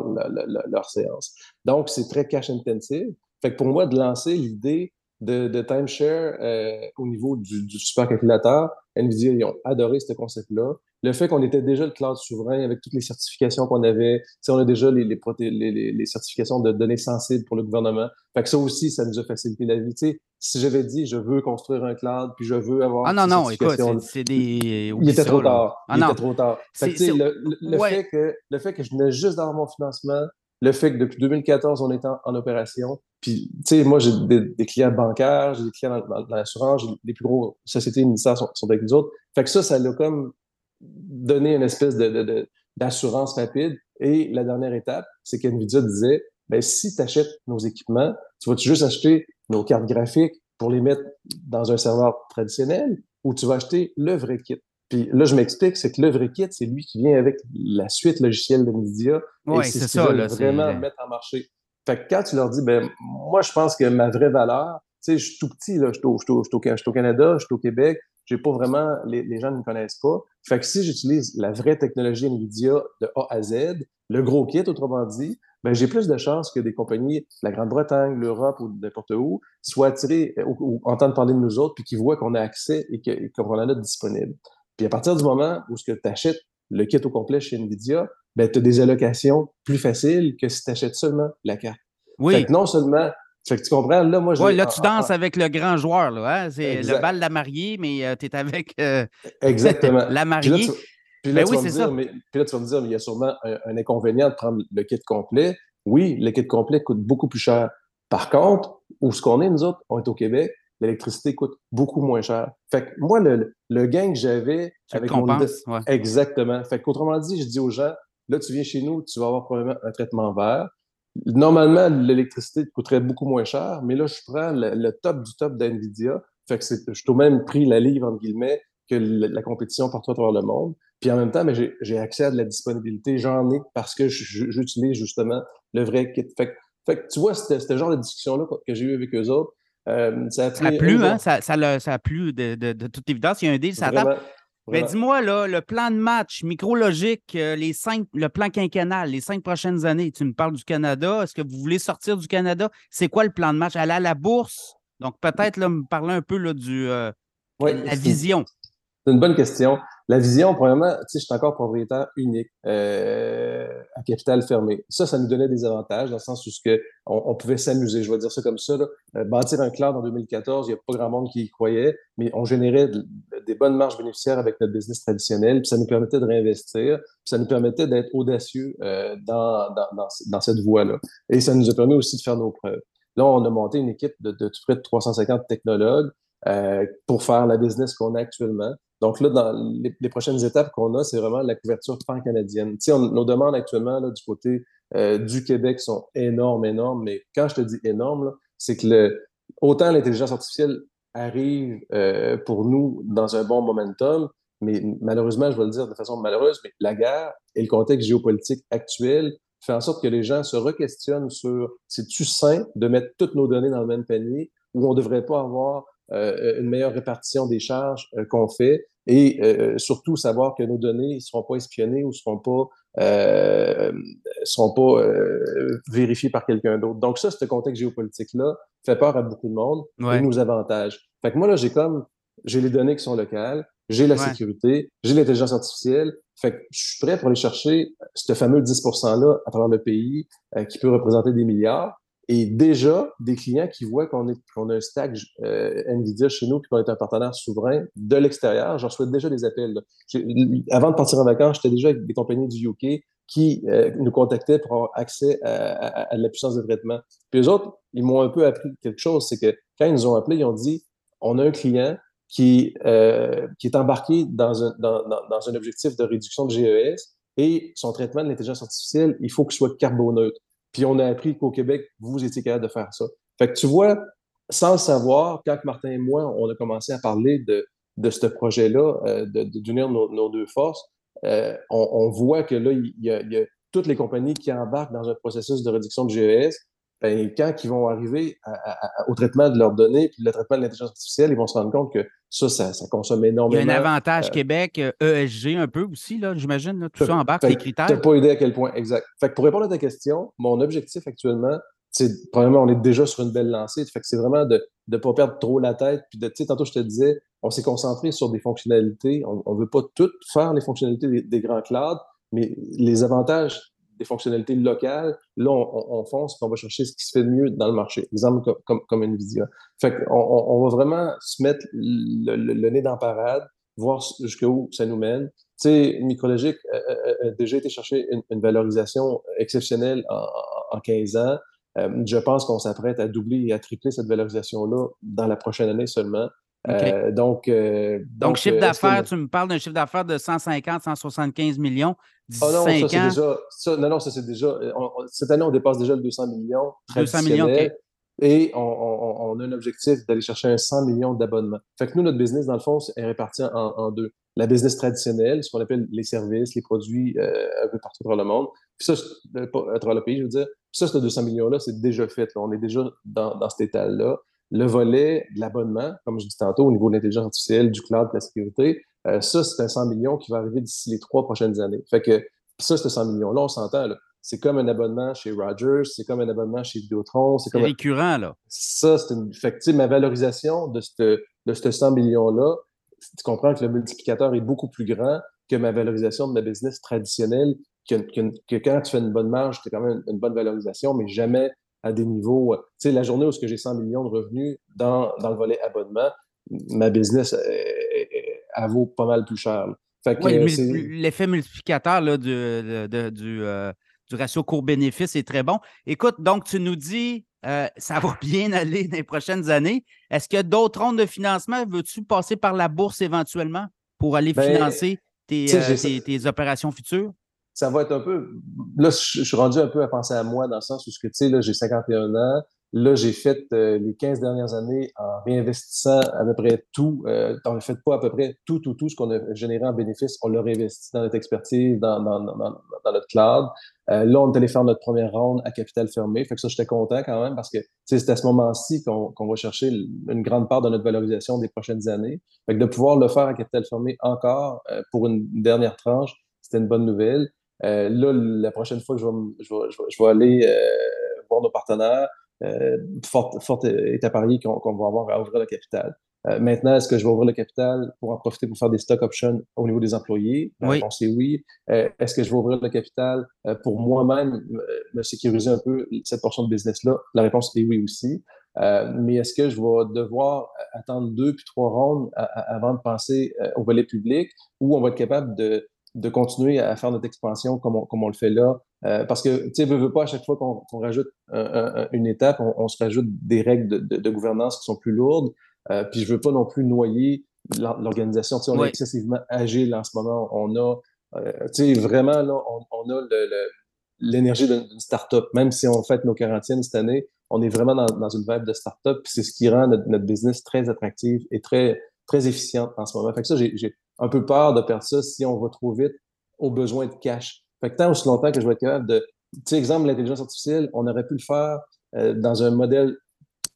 leur séance. Donc, c'est très cash intensive. Fait que pour moi, de lancer l'idée de, de timeshare euh, au niveau du, du supercalculateur. NVIDIA, ils ont adoré ce concept-là. Le fait qu'on était déjà le cloud souverain avec toutes les certifications qu'on avait, on a déjà les, certifications de données sensibles pour le gouvernement. Fait que ça aussi, ça nous a facilité la vie. Si j'avais dit, je veux construire un cloud, puis je veux avoir. Ah non, non, écoute, c'est des. Il était trop tard. Ah, il était trop tard. Fait que, le, le, fait que, le fait que je venais juste d'avoir mon financement, le fait que depuis 2014, on est en, opération. Puis, tu sais, moi, j'ai des, clients bancaires, j'ai des clients dans, l'assurance, les plus grosses sociétés ministères sont, sont, avec nous autres. Fait que ça, ça l'a comme donné une espèce de, d'assurance rapide. Et la dernière étape, c'est qu'NVIDIA disait, ben, si tu achètes nos équipements, tu vas juste acheter nos cartes graphiques pour les mettre dans un serveur traditionnel ou tu vas acheter le vrai kit? Puis là, je m'explique, c'est que le vrai kit, c'est lui qui vient avec la suite logicielle de NVIDIA. Oui, c'est ça. Là, vraiment mettre en marché. Fait que quand tu leur dis, ben, moi, je pense que ma vraie valeur, tu sais, je suis tout petit, là, je suis au, au, Canada, je suis au Québec, j'ai pas vraiment, les, les, gens ne me connaissent pas. Fait que si j'utilise la vraie technologie NVIDIA de A à Z, le gros kit, autrement dit, ben, j'ai plus de chances que des compagnies de la Grande-Bretagne, l'Europe ou n'importe où soient attirées ou, entendent parler de nous autres puis qu'ils voient qu'on a accès et qu'on en a disponible. Puis à partir du moment où tu achètes le kit au complet chez NVIDIA, ben, tu as des allocations plus faciles que si tu achètes seulement la carte. Oui. Fait que non seulement fait que tu comprends, là, moi, Oui, là, tu danses avec le grand joueur, là. Hein? C'est le bal de la mariée, mais euh, tu es avec euh, Exactement. *laughs* la mariée. Puis là, ben oui, c'est ça. Mais, puis là, tu vas me dire, mais il y a sûrement un, inconvénient de prendre le kit complet. Oui, le kit complet coûte beaucoup plus cher. Par contre, où ce qu'on est, nous autres, on est au Québec, l'électricité coûte beaucoup moins cher. Fait que moi, le, le gain que j'avais avec mon... Ouais. Exactement. Fait qu'autrement dit, je dis aux gens, là, tu viens chez nous, tu vas avoir probablement un traitement vert. Normalement, l'électricité coûterait beaucoup moins cher, mais là, je prends le, top du top d'NVIDIA. Fait que je suis au même prix la livre, entre guillemets, que la, compétition partout à travers le monde. Puis en même temps, mais j'ai accès à de la disponibilité. J'en ai parce que j'utilise justement le vrai kit. Fait, fait que tu vois, c'était ce genre de discussion-là que j'ai eu avec eux autres. Euh, ça, a plu, hein? Ça, ça, ça, a plu de, de, de, toute évidence. Il y a un deal, ça tape. Mais dis-moi, là, le plan de match micrologique, euh, les cinq, le plan quinquennal, les cinq prochaines années, tu me parles du Canada. Est-ce que vous voulez sortir du Canada? C'est quoi le plan de match? Aller à la bourse? Donc, peut-être me parler un peu là, du, euh, la vision. C'est une bonne question. La vision, premièrement, tu sais, je suis encore propriétaire unique euh, à capital fermé. Ça, ça nous donnait des avantages dans le sens où ce que on, pouvait s'amuser, je vais dire ça comme ça. Là. Euh, bâtir un cloud en 2014, il n'y a pas grand monde qui y croyait, mais on générait des bonnes marges bénéficiaires avec notre business traditionnel, puis ça nous permettait de réinvestir, puis ça nous permettait d'être audacieux euh, dans, dans, dans, dans, cette voie-là. Et ça nous a permis aussi de faire nos preuves. Là, on a monté une équipe de, de, près de 350 technologues euh, pour faire la business qu'on a actuellement. Donc là, dans les, prochaines étapes qu'on a, c'est vraiment la couverture pan-canadienne. Tu sais, nos demandes actuellement du côté euh, du Québec sont énormes, énormes, mais quand je te dis énorme, c'est que autant l'intelligence artificielle arrive euh, pour nous dans un bon momentum, mais malheureusement, je vais le dire de façon malheureuse, mais la guerre et le contexte géopolitique actuel fait en sorte que les gens se requestionnent sur c'est-tu sain de mettre toutes nos données dans le même panier ou on ne devrait pas avoir une meilleure répartition des charges euh, qu'on fait et euh, surtout savoir que nos données ne seront pas espionnées ou ne seront pas, seront pas vérifiées par quelqu'un d'autre. Donc ça, ce contexte géopolitique-là fait peur à beaucoup de monde et nous avantage. Fait que moi, là, j'ai comme, j'ai les données qui sont locales, j'ai la sécurité, j'ai l'intelligence artificielle. Fait que je suis prêt pour aller chercher ce fameux 10 %-là à travers le pays qui peut représenter des milliards. Et déjà, des clients qui voient qu'on a un stack euh, NVIDIA chez nous puis qu'on est un partenaire souverain de l'extérieur, j'en souhaite déjà des appels. Avant de partir en vacances, j'étais déjà avec des compagnies du UK qui euh, nous contactaient pour avoir accès à, la puissance de traitement. Puis eux autres, ils m'ont un peu appris quelque chose, c'est que quand ils nous ont appelés, ils ont dit, on a un client qui, euh, est embarqué dans un, dans un objectif de réduction de GES et son traitement de l'intelligence artificielle, il faut qu'il soit carboneutre. Puis on a appris qu'au Québec, vous étiez capable de faire ça. Fait que tu vois, sans le savoir, quand Martin et moi, on a commencé à parler de, de ce projet-là, euh, d'unir nos, nos, deux forces, euh, on, on, voit que là, il y, il y, a, toutes les compagnies qui embarquent dans un processus de réduction de GES. Ben, quand ils vont arriver au traitement de leurs données, puis le traitement de l'intelligence artificielle, ils vont se rendre compte que ça, ça, consomme énormément. Il y a un avantage euh, Québec, ESG un peu aussi, là, j'imagine. Tout ça embarque, les critères. Tu n'as pas idée à quel point, exact. Fait que pour répondre à ta question, mon objectif actuellement, probablement, on est déjà sur une belle lancée. Fait que c'est vraiment de ne pas perdre trop la tête. Puis de, tantôt, je te disais, on s'est concentré sur des fonctionnalités. On ne veut pas toutes faire les fonctionnalités des, grands clouds, mais les avantages des fonctionnalités locales, là, on, on fonce et on va chercher ce qui se fait de mieux dans le marché. Exemple comme, comme, NVIDIA. Fait qu'on on, va vraiment se mettre le, nez dans la parade, voir jusqu'où ça nous mène. Tu sais, Micrologique a, déjà été chercher une, valorisation exceptionnelle en, en 15 ans. Euh, je pense qu'on s'apprête à doubler et à tripler cette valorisation-là dans la prochaine année seulement. Euh, donc, euh, donc, chiffre d'affaires, tu me parles d'un chiffre d'affaires de 150, 175 millions. Oh non, ça, c'est déjà. non, non, ça, c'est déjà. cette année, on dépasse déjà le 200 millions. 200 millions, OK. Et on, a un objectif d'aller chercher un 100 millions d'abonnements. Fait que nous, notre business, dans le fond, est réparti en, deux. La business traditionnelle, ce qu'on appelle les services, les produits un peu partout dans le monde. Puis ça, à travers le pays, je veux dire. Puis ça, ce 200 millions-là, c'est déjà fait. On est déjà dans, dans cet état-là. Le volet de l'abonnement, comme je dis tantôt, au niveau de l'intelligence artificielle, du cloud, de la sécurité, euh, ça, c'est un 100 millions qui va arriver d'ici les trois prochaines années. Fait que ça, c'est 100 millions-là, on s'entend. C'est comme un abonnement chez Rogers, c'est comme un abonnement chez Vidéotron. C'est comme récurrent, là. Ça, c'est une. Fait que, ma valorisation de ce de 100 millions-là, tu comprends que le multiplicateur est beaucoup plus grand que ma valorisation de ma business traditionnelle, que, que, quand tu fais une bonne marge, tu as quand même une bonne valorisation, mais jamais à des niveaux. Euh, tu sais, la journée où j'ai 100 millions de revenus dans, dans le volet abonnement, ma business, elle, vaut pas mal plus cher. L'effet multiplicateur là, du, du, euh, du, ratio court-bénéfice est très bon. Écoute, donc tu nous dis euh, ça va bien *laughs* aller dans les prochaines années. Est-ce qu'il y a d'autres rondes de financement? Veux-tu passer par la bourse éventuellement pour aller ben, financer tes, tes opérations futures? Ça va être un peu. Là, je, suis rendu un peu à penser à moi dans le sens où, tu sais, là, j'ai 51 ans. Là, j'ai fait euh, les 15 dernières années en réinvestissant à peu près tout. Euh, on ne fait pas à peu près tout, tout, tout ce qu'on a généré en bénéfice. On l'a réinvesti dans notre expertise, dans, notre cloud. Euh, là, on est allé faire notre première ronde à capital fermé. Fait que ça, j'étais content quand même parce que c'est à ce moment-ci qu'on va chercher une grande part de notre valorisation des prochaines années. Fait que de pouvoir le faire à capital fermé encore pour une dernière tranche, c'était une bonne nouvelle. Euh, là, la prochaine fois que je vais, je vais, aller euh, voir nos partenaires, euh, fort, fort est à parier qu'on va avoir à ouvrir le capital. maintenant, est-ce que je vais ouvrir le capital pour en profiter pour faire des stock options au niveau des employés? La oui. réponse est oui. est-ce que je vais ouvrir le capital pour moi-même me sécuriser un peu cette portion de business-là? La réponse est oui aussi. mais est-ce que je vais devoir attendre deux puis trois rondes avant de penser au volet public ou on va être capable de de continuer à faire notre expansion comme on, comme on le fait là. Euh, parce que, tu sais, veut, veut pas, à chaque fois qu'on rajoute une étape, on, se rajoute des règles de, de, gouvernance qui sont plus lourdes. Euh, puis je veux pas non plus noyer l'organisation. Tu sais, on est excessivement agile en ce moment. On a, euh, tu sais, vraiment, là, on, on a l'énergie d'une start-up. Même si on fait nos quarantaines cette année, on est vraiment dans, dans une vibe de start-up. Puis c'est ce qui rend notre, notre, business très attractif et très, très efficiente en ce moment. Fait que ça, j'ai un peu peur de perdre ça si on va trop vite aux besoins de cash. Fait que tant aussi longtemps que je vais être capable de. Tu sais, exemple, l'intelligence artificielle, on aurait pu le faire euh, dans un modèle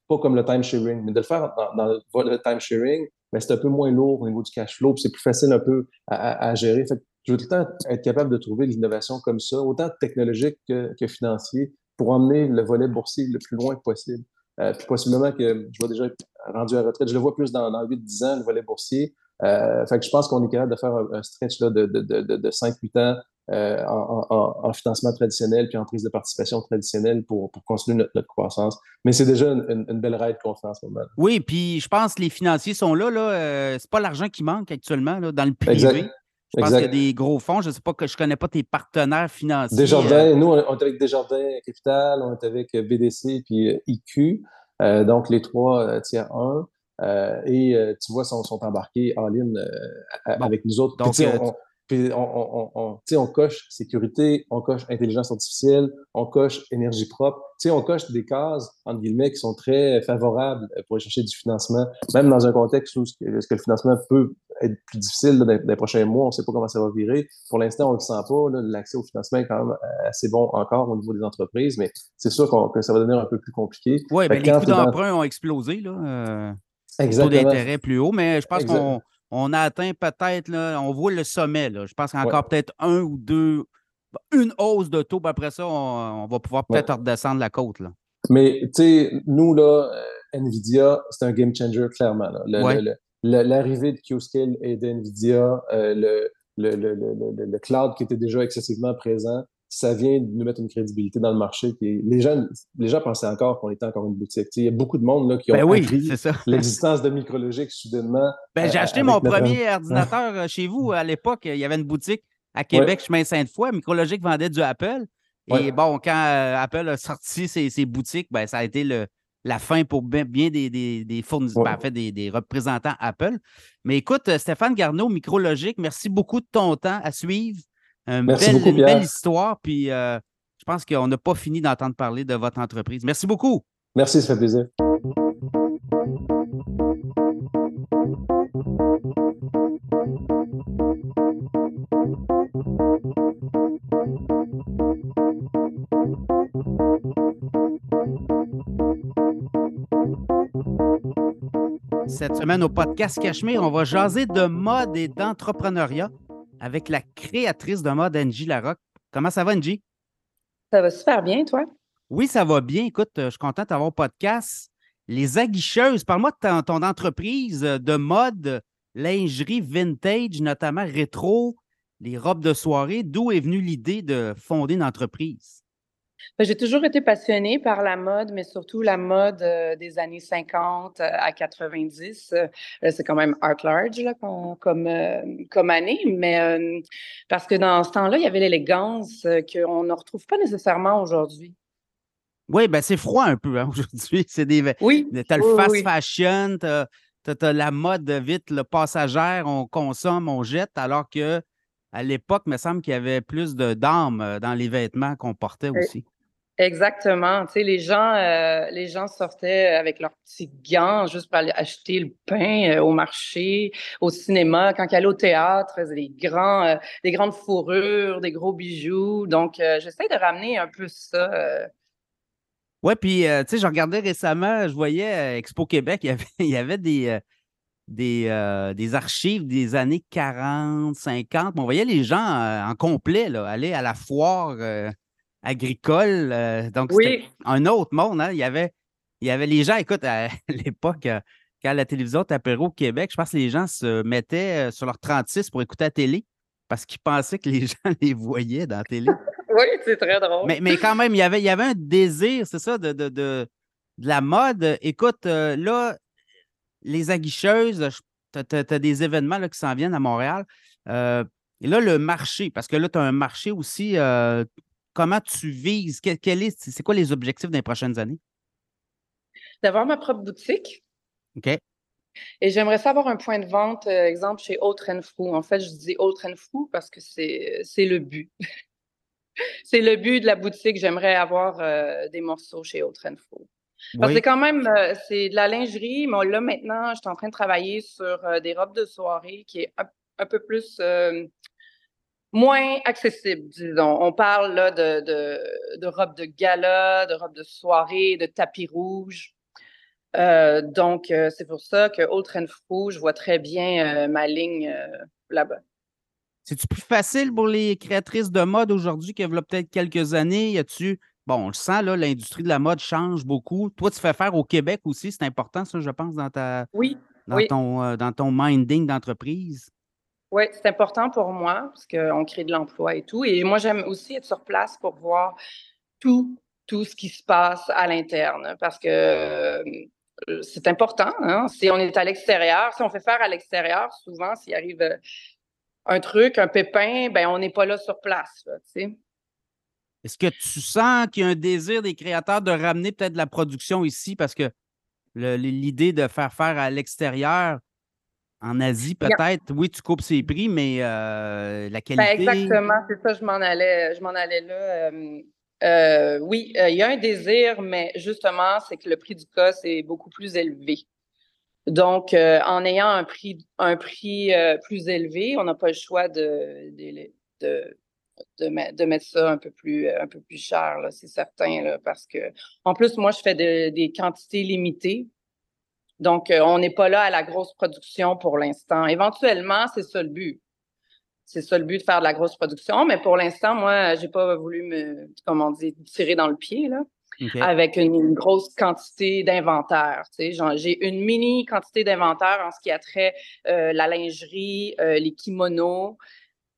pas comme le time sharing, mais de le faire dans, le time sharing, mais c'est un peu moins lourd au niveau du cash flow, c'est plus facile un peu à, gérer. Fait que je veux tout le temps être capable de trouver l'innovation comme ça, autant technologique que, que, financier, pour emmener le volet boursier le plus loin possible. Euh, puis possiblement que je vais déjà être rendu à retraite. Je le vois plus dans, dans 8-10 ans, le volet boursier. Euh, fait que je pense qu'on est capable de faire un, stretch là, de, de, de, de 5-8 ans euh, en, en, en, financement traditionnel puis en prise de participation traditionnelle pour, pour continuer notre, notre croissance. Mais c'est déjà une, une, belle ride qu'on fait en ce moment. Oui, puis je pense que les financiers sont là. là euh, c'est pas l'argent qui manque actuellement là, dans le privé. Exact. Je pense qu'il y a des gros fonds. Je ne sais pas que je ne connais pas tes partenaires financiers. Desjardins, euh. nous, on est avec Desjardins Capital, on est avec BDC puis IQ. Euh, donc, les trois tiers 1. Euh, et euh, tu vois, sont, sont embarqués en ligne euh, avec nous autres. Donc, puis on, on, on, on, coche sécurité, on coche intelligence artificielle, on coche énergie propre. sais, on coche des cases, entre guillemets, qui sont très favorables pour aller chercher du financement, même dans un contexte où est -ce que le financement peut être plus difficile dans, les prochains mois, on ne sait pas comment ça va virer. Pour l'instant, on ne le sent pas. L'accès au financement est quand même assez bon encore au niveau des entreprises, mais c'est sûr que ça va devenir un peu plus compliqué. Oui, mais les coûts d'emprunt ont explosé. Là, Exactement. taux d'intérêt plus haut, mais je pense qu'on on a atteint peut-être, on voit le sommet. Là. Je pense qu'il y a encore peut-être un ou deux, une hausse de taux, puis après ça, on, va pouvoir peut-être redescendre la côte. Là. Mais, tu sais, nous, là, NVIDIA, c'est un game changer, clairement. L'arrivée de Q-Scale et d'NVIDIA, le, le, le, le, cloud qui était déjà excessivement présent, ça vient de nous mettre une crédibilité dans le marché. Qui les, gens, les gens pensaient encore qu'on était encore une boutique. il y a beaucoup de monde là, qui ont ben oui, *laughs* l'existence de Micrologique soudainement. Ben, j'ai euh, acheté mon premier *laughs* ordinateur euh, chez vous à l'époque. Il y avait une boutique à Québec, chemin Sainte-Foy. Micrologique vendait du Apple. Et bon, quand euh, Apple a sorti ses, ses, boutiques, ben, ça a été le, la fin pour bien, des, des, fournisseurs, ben, en fait, des, représentants Apple. Mais écoute, Stéphane Garneau, Micrologique, merci beaucoup de ton temps à suivre. Une belle, histoire. Puis euh, je pense qu'on n'a pas fini d'entendre parler de votre entreprise. Merci beaucoup. Merci, ça fait plaisir. Cette semaine au podcast Cachemire, on va jaser de mode et d'entrepreneuriat avec la créatrice de mode, Angie Larocque. Comment ça va, Angie? Ça va super bien, toi? Oui, ça va bien. Écoute, euh, je suis content d'avoir podcast. Les Aguicheuses, parle-moi de ton, entreprise de mode, lingerie vintage, notamment rétro, les robes de soirée. D'où est venue l'idée de fonder une entreprise? Ben, j'ai toujours été passionnée par la mode, mais surtout la mode euh, des années 50 euh, à 90. Euh, c'est quand même art large là, comme, comme, année, mais parce que dans ce temps-là, il y avait l'élégance qu'on ne retrouve pas nécessairement aujourd'hui. Oui, ben c'est froid un peu hein, *laughs* aujourd'hui. C'est des. Oui. Le fast fashion, tu as, la mode vite, le passagère, on consomme, on jette, alors que à l'époque, il me semble qu'il y avait plus de d'âme dans les vêtements qu'on portait aussi. Exactement. Tu sais, les gens, euh, les gens sortaient avec leurs petits gants juste pour aller acheter le pain euh, au marché, au cinéma, quand ils allaient au théâtre, des grands, euh, des grandes fourrures, des gros bijoux. Donc, j'essaie de ramener un peu ça. Ouais, puis tu sais, je regardais récemment, je voyais Expo Québec, il y avait, *laughs* il y avait des des, des, archives des années 40, 50. On voyait les gens en complet là, aller à la foire agricole. Euh, donc, c'était un autre monde. Hein. Il, y avait, il y avait les gens, écoute, à *laughs* l'époque, euh, quand la télévision tapait au Québec, je pense que les gens se mettaient euh, sur leur 36 pour écouter la télé parce qu'ils pensaient que les *laughs* gens les voyaient dans la télé. *laughs* oui, c'est très drôle. Mais, mais, quand même, il y avait, il y avait un désir, c'est ça, de, de, de, la mode. Écoute, là, les aguicheuses, tu as, des événements là, qui s'en viennent à Montréal. et là, le marché, parce que là, tu as un marché aussi comment tu vises? Quel, est, c'est quoi les objectifs des prochaines années? D'avoir ma propre boutique. OK. Et j'aimerais savoir un point de vente, euh, exemple, chez Autre Frou. En fait, je dis Autre Frou parce que c'est, le but. *laughs* c'est le but de la boutique. J'aimerais avoir euh, des morceaux chez Autre Frou. Parce que c'est quand même, euh, c'est de la lingerie, mais là, maintenant, je suis en train de travailler sur des robes de soirée qui est un peu plus moins accessible, disons. On parle là de, de, de robes de gala, de robes de soirée, de tapis rouge. Euh, donc, euh, c'est pour ça que Old Trend je vois très bien euh, ma ligne là-bas. C'est-tu plus facile pour les créatrices de mode aujourd'hui qu'il y a peut-être quelques années? Y a-tu. Bon, on le sent, là, l'industrie de la mode change beaucoup. Toi, tu fais faire au Québec aussi, c'est important, ça, je pense, dans ta. Oui. Dans, Ton, dans ton minding d'entreprise? Oui, c'est important pour moi parce qu'on crée de l'emploi et tout. Et moi, j'aime aussi être sur place pour voir tout, tout ce qui se passe à l'interne parce que euh, c'est important. Hein. Si on est à l'extérieur, si on fait faire à l'extérieur, souvent, s'il arrive euh, un truc, un pépin, ben on n'est pas là sur place. Est-ce que tu sens qu'il y a un désir des créateurs de ramener peut-être la production ici? Parce que l'idée de faire faire à l'extérieur, en Asie, peut-être, oui, tu coupes ses prix, mais euh, la ben, qualité. exactement, c'est ça, je m'en allais, je m'en allais là. Euh, oui, euh, il y a un désir, mais justement, c'est que le prix du cas est beaucoup plus élevé. Donc, en ayant un prix, un prix plus élevé, on n'a pas le choix de, de, de, de, mettre ça un peu plus, un peu plus cher, c'est certain, là, parce que, en plus, moi, je fais des quantités limitées. Donc, euh, on n'est pas là à la grosse production pour l'instant. Éventuellement, c'est ça le but. C'est ça le but de faire de la grosse production. Mais pour l'instant, moi, j'ai pas voulu me, comment dit, tirer dans le pied, là. avec une, grosse quantité d'inventaire. J'ai une mini quantité d'inventaire en ce qui a trait euh, la lingerie, euh, les kimonos,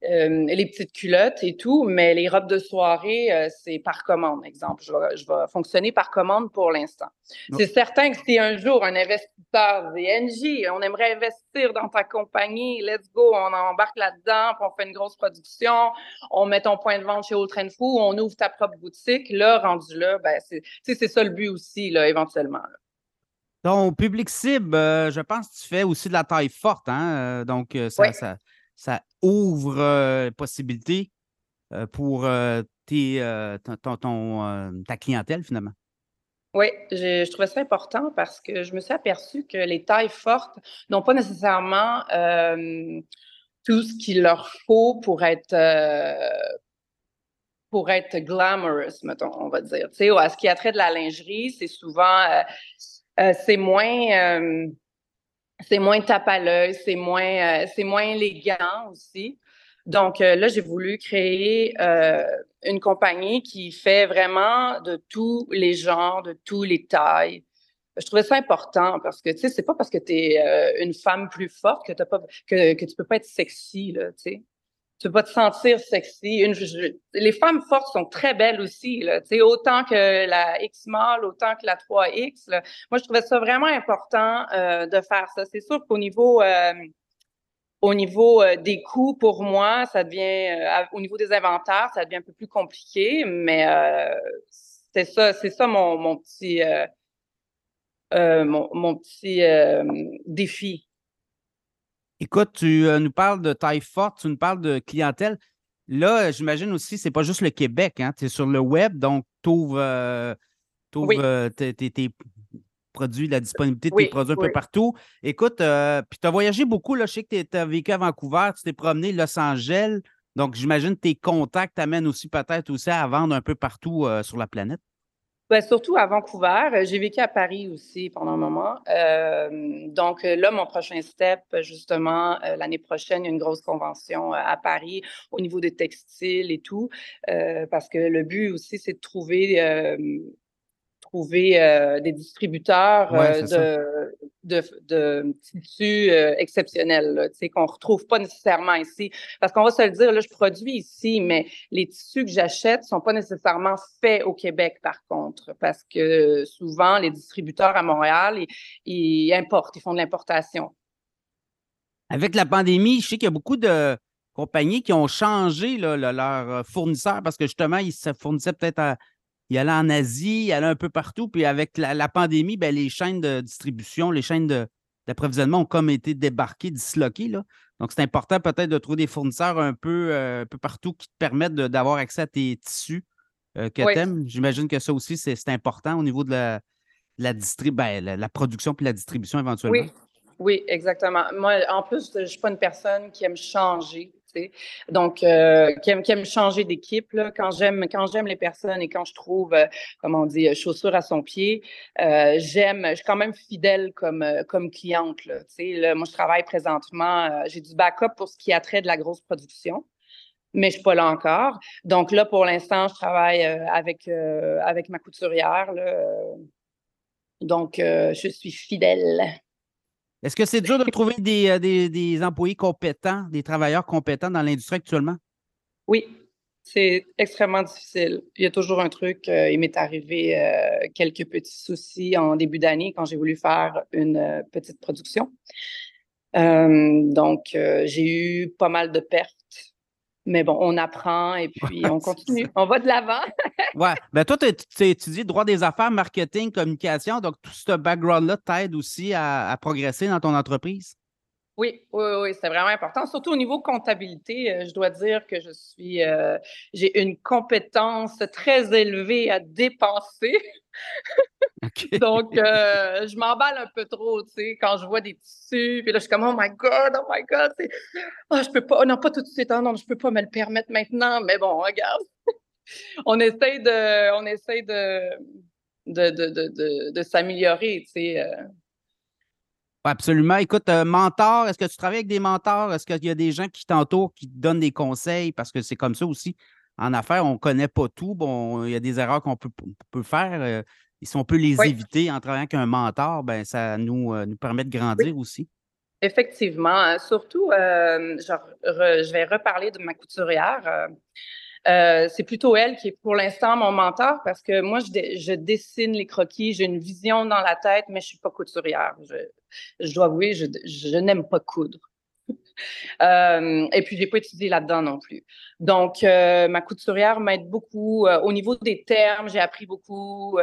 euh, les petites culottes et tout, mais les robes de soirée, euh, c'est par commande, exemple. Je vais, je vais, fonctionner par commande pour l'instant. C'est certain que si un jour un investisseur VNJ, on aimerait investir dans ta compagnie, let's go, on embarque là-dedans, on fait une grosse production, on met ton point de vente chez Old Fou, on ouvre ta propre boutique, là, rendu là, ben, c'est ça le but aussi, là, éventuellement. Ton public cible, euh, je pense que tu fais aussi de la taille forte, hein? donc ça, ça ça ouvre euh, possibilité euh, pour euh, tes, ton, ta clientèle finalement. Oui, je, trouvais ça important parce que je me suis aperçue que les tailles fortes n'ont pas nécessairement tout ce qu'il leur faut pour être pour être glamorous, mettons, on va dire. Tu sais, ce qui a trait de la lingerie, c'est souvent c'est moins c'est moins tape à l'œil, c'est moins, euh, c'est moins élégant aussi. Donc euh, là, j'ai voulu créer euh, une compagnie qui fait vraiment de tous les genres, de tous les tailles. Je trouvais ça important parce que, tu sais, c'est pas parce que tu es une femme plus forte que, as pas, que, que tu peux pas être sexy, là, tu sais tu pas te sentir sexy. Les femmes fortes sont très belles aussi, là, autant que la X mall, autant que la 3X. Moi, je trouvais ça vraiment important euh, de faire ça. C'est sûr qu'au niveau euh, au niveau euh, des coûts, pour moi, ça devient au niveau des inventaires, ça devient un peu plus compliqué, mais c'est ça, c'est ça mon, mon petit mon, mon, petit défi Écoute, tu euh, nous parles de taille forte, tu nous parles de clientèle. Là, j'imagine aussi, c'est pas juste le Québec, hein? tu es sur le web, donc tu ouvres, euh, euh, tes, produits, la disponibilité de tes produits un peu partout. Écoute, puis tu as voyagé beaucoup, là, je sais que tu as vécu à Vancouver, tu t'es promené Los Angeles, donc j'imagine que tes contacts t'amènent aussi peut-être aussi à vendre un peu partout sur la planète. Ben, surtout à Vancouver. Euh, j'ai vécu à Paris aussi pendant un moment. Euh, donc là, mon prochain step, justement, euh, l'année prochaine, il y a une grosse convention à Paris au niveau des textiles et tout, parce que le but aussi, c'est de trouver trouver euh, des distributeurs euh, de, de, de, tissus euh, exceptionnels, qu'on ne retrouve pas nécessairement ici. Parce qu'on va se le dire, là, je produis ici, mais les tissus que j'achète ne sont pas nécessairement faits au Québec, par contre, parce que souvent, les distributeurs à Montréal, ils, importent, ils font de l'importation. Avec la pandémie, je sais qu'il y a beaucoup de compagnies qui ont changé là, leur fournisseur parce que justement, ils se fournissaient peut-être à il allait en Asie, il allait un peu partout. Puis avec la, pandémie, ben, les chaînes de distribution, les chaînes d'approvisionnement ont comme été débarquées, disloquées. Là. Donc, c'est important peut-être de trouver des fournisseurs un peu, euh, peu partout qui te permettent d'avoir accès à tes tissus euh, que tu aimes. J'imagine que ça aussi, c'est important au niveau de la, la, ben, la, production puis la distribution éventuellement. Oui. Oui, exactement. Moi, en plus, je ne suis pas une personne qui aime changer. Donc, euh, qui, aime, changer d'équipe. Quand j'aime, les personnes et quand je trouve, euh, comment on dit, euh, chaussure à son pied, euh, j'aime, je suis quand même fidèle comme, comme cliente. Moi, je travaille présentement, j'ai du backup pour ce qui a trait de la grosse production mais je suis pas là encore. Donc là, pour l'instant, je travaille avec, ma couturière. Donc, je suis fidèle. Est-ce que c'est dur de trouver euh, des, des, employés compétents, des travailleurs compétents dans l'industrie actuellement? Oui, c'est extrêmement difficile. Il y a toujours un truc. Euh, il m'est arrivé euh, quelques petits soucis en début d'année quand j'ai voulu faire une petite production. donc, j'ai eu pas mal de pertes mais bon, on apprend et puis on *laughs* continue. On va de l'avant. *laughs* ouais. Ben toi, tu as étudié droit des affaires, marketing, communication. Donc, tout ce background-là t'aide aussi à, progresser dans ton entreprise? Oui, oui, oui, c'est vraiment important. Surtout au niveau comptabilité, euh, je dois dire que je suis, euh, j'ai une compétence très élevée à dépenser. *laughs* *laughs* Donc, euh, je m'emballe un peu trop, tu sais, quand je vois des tissus, puis là, je suis comme, oh my God, oh my God, oh, je peux pas, non, pas tout de suite, hein, non, je peux pas me le permettre maintenant, mais bon, regarde, *laughs* on essaye de, on essaye de, de, de, de, de s'améliorer, tu sais. Euh. Absolument. Écoute, euh, mentor, est-ce que tu travailles avec des mentors? Est-ce qu'il y a des gens qui t'entourent, qui te donnent des conseils? Parce que c'est comme ça aussi en affaires, on ne connaît pas tout. Bon, il y a des erreurs qu'on peut, peut, faire. et si on peut les éviter en travaillant avec un mentor, ben, ça nous, nous permet de grandir aussi. Effectivement. Surtout, je vais reparler de ma couturière. Euh, c'est plutôt elle qui est pour l'instant mon mentor parce que moi, je, dessine les croquis, j'ai une vision dans la tête, mais je suis pas couturière. Je, dois avouer, je, n'aime pas coudre. *laughs* euh, et puis, j'ai pas étudié là-dedans non plus. Donc, euh, ma couturière m'aide beaucoup. Au niveau des termes, j'ai appris beaucoup.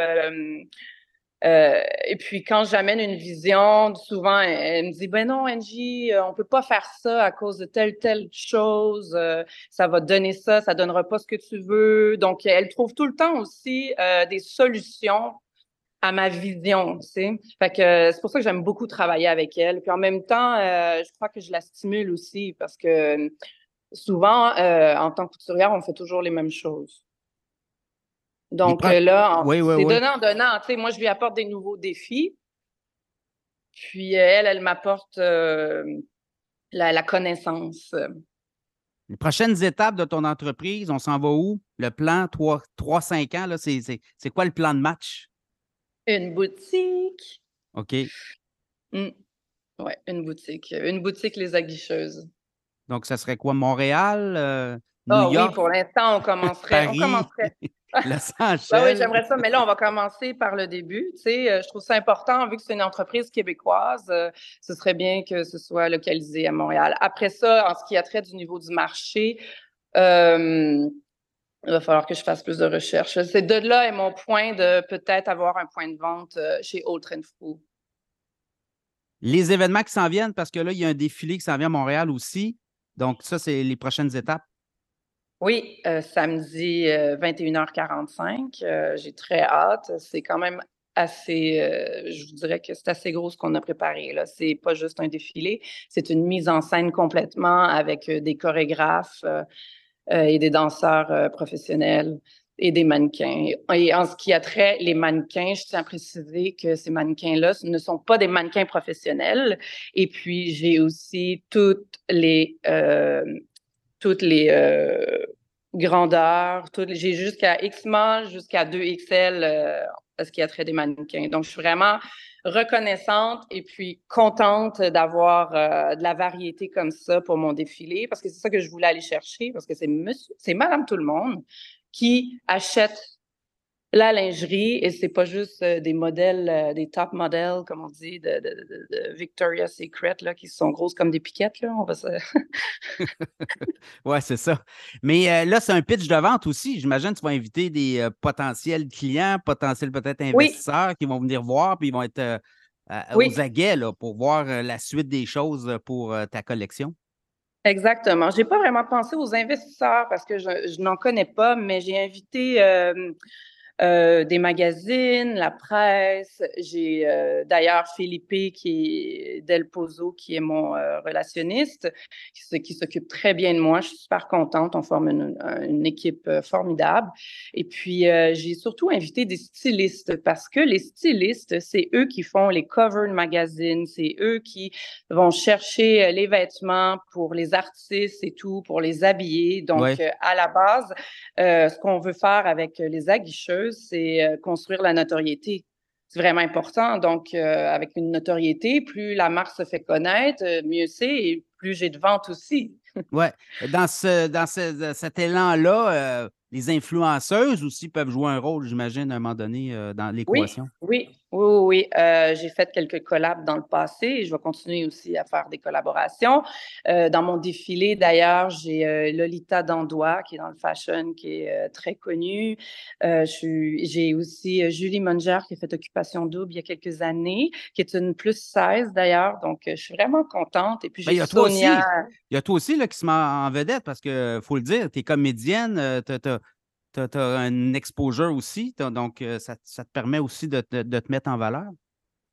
Euh, et puis quand j'amène une vision, souvent elle, me dit ben non Angie, euh, on peut pas faire ça à cause de telle telle chose. Euh, ça va donner ça, ça donnera pas ce que tu veux. Donc elle trouve tout le temps aussi des solutions à ma vision. Fait que c'est pour ça que j'aime beaucoup travailler avec elle. Puis en même temps, je crois que je la stimule aussi parce que souvent en tant que couturière, on fait toujours les mêmes choses. Donc euh, là, c'est donnant-donnant. moi, je lui apporte des nouveaux défis. Puis euh, elle, elle m'apporte euh, la, connaissance. Les prochaines étapes de ton entreprise, on s'en va où? Le plan 3-5 ans, c'est quoi le plan de match? Une boutique. OK. Mmh. Oui, une boutique. Une boutique Les Aguicheuses. Donc, ça serait quoi? Montréal? oh, oui, pour l'instant, on commencerait. On commencerait. *laughs* *laughs* Ben oui, j'aimerais ça, mais là, on va commencer par le début. Tu sais, euh, je trouve ça important, vu que c'est une entreprise québécoise, euh, ce serait bien que ce soit localisé à Montréal. Après ça, en ce qui a trait du niveau du marché, euh, il va falloir que je fasse plus de recherches. C'est de là est mon point de peut-être avoir un point de vente chez Old Trend Les événements qui s'en viennent, parce que là, il y a un défilé qui s'en vient à Montréal aussi. Donc, ça, c'est les prochaines étapes. Oui, euh, samedi 21h45. Euh, euh, j'ai très hâte. C'est quand même assez, je vous dirais que c'est assez gros ce qu'on a préparé. Là, c'est pas juste un défilé, c'est une mise en scène complètement avec des chorégraphes et des danseurs professionnels et des mannequins. Et en ce qui a trait les mannequins, je tiens à préciser que ces mannequins-là ne sont pas des mannequins professionnels. Et puis j'ai aussi toutes les toutes les euh, grandeurs. J'ai jusqu'à XMA, jusqu'à 2XL euh, ce qui a trait des mannequins. Donc, je suis vraiment reconnaissante et puis contente d'avoir euh, de la variété comme ça pour mon défilé parce que c'est ça que je voulais aller chercher parce que c'est monsieur, c'est madame tout le monde qui achète la lingerie, et c'est pas juste euh, des modèles, euh, des top modèles, comme on dit, de, de, Victoria's Secret, là, qui sont grosses comme des piquettes, là. On va *laughs* ouais, c'est ça. Mais euh, là, c'est un pitch de vente aussi. J'imagine que tu vas inviter des potentiels clients, potentiels peut-être investisseurs qui vont venir voir, puis ils vont être aux aguets là, pour voir la suite des choses pour ta collection. Exactement. Je n'ai pas vraiment pensé aux investisseurs parce que je, je n'en connais pas, mais j'ai invité euh, des magazines, la presse. J'ai euh, d'ailleurs Philippe qui est Del Pozo, qui est mon euh, relationniste, qui, qui s'occupe très bien de moi. Je suis super contente. On forme une, une équipe formidable. Et puis, j'ai surtout invité des stylistes parce que les stylistes, c'est eux qui font les covers de magazines, c'est eux qui vont chercher les vêtements pour les artistes et tout, pour les habiller. Donc, à la base, ce qu'on veut faire avec les aguicheuses, c'est euh, construire la notoriété. C'est vraiment important. Donc, euh, avec une notoriété, plus la marque se fait connaître, euh, mieux c'est et plus j'ai de ventes aussi. *laughs* oui. Dans, ce, dans cet élan-là, les influenceuses aussi peuvent jouer un rôle, j'imagine, à un moment donné, dans l'équation. Oui, oui, oui. Euh, j'ai fait quelques collabs dans le passé et je vais continuer aussi à faire des collaborations. Euh, dans mon défilé, d'ailleurs, j'ai euh, Lolita Dandois qui est dans le fashion, qui est très connue. j'ai aussi Julie Munger qui a fait Occupation Double il y a quelques années, qui est une plus 16 d'ailleurs. Donc, je suis vraiment contente. Et puis, ben, j'ai Sonia. Il y a toi aussi là, qui se met en vedette parce que, faut le dire, tu es comédienne, tu tu as, un exposure aussi, donc euh, ça, te permet aussi de, te mettre en valeur?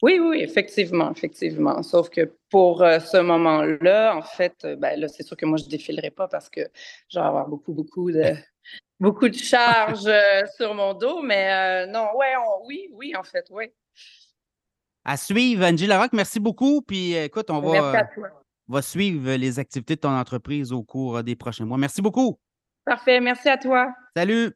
Oui, oui, effectivement, effectivement. Sauf que pour euh, ce moment-là, en fait, euh, ben, là, c'est sûr que moi, je ne défilerai pas parce que je vais avoir beaucoup, beaucoup de, *laughs* beaucoup de charges sur mon dos. Mais non, ouais, oui, oui, en fait, oui. À suivre, Angie Larocque, merci beaucoup. Puis écoute, on va, va suivre les activités de ton entreprise au cours des prochains mois. Merci beaucoup. Parfait, merci à toi. Salut.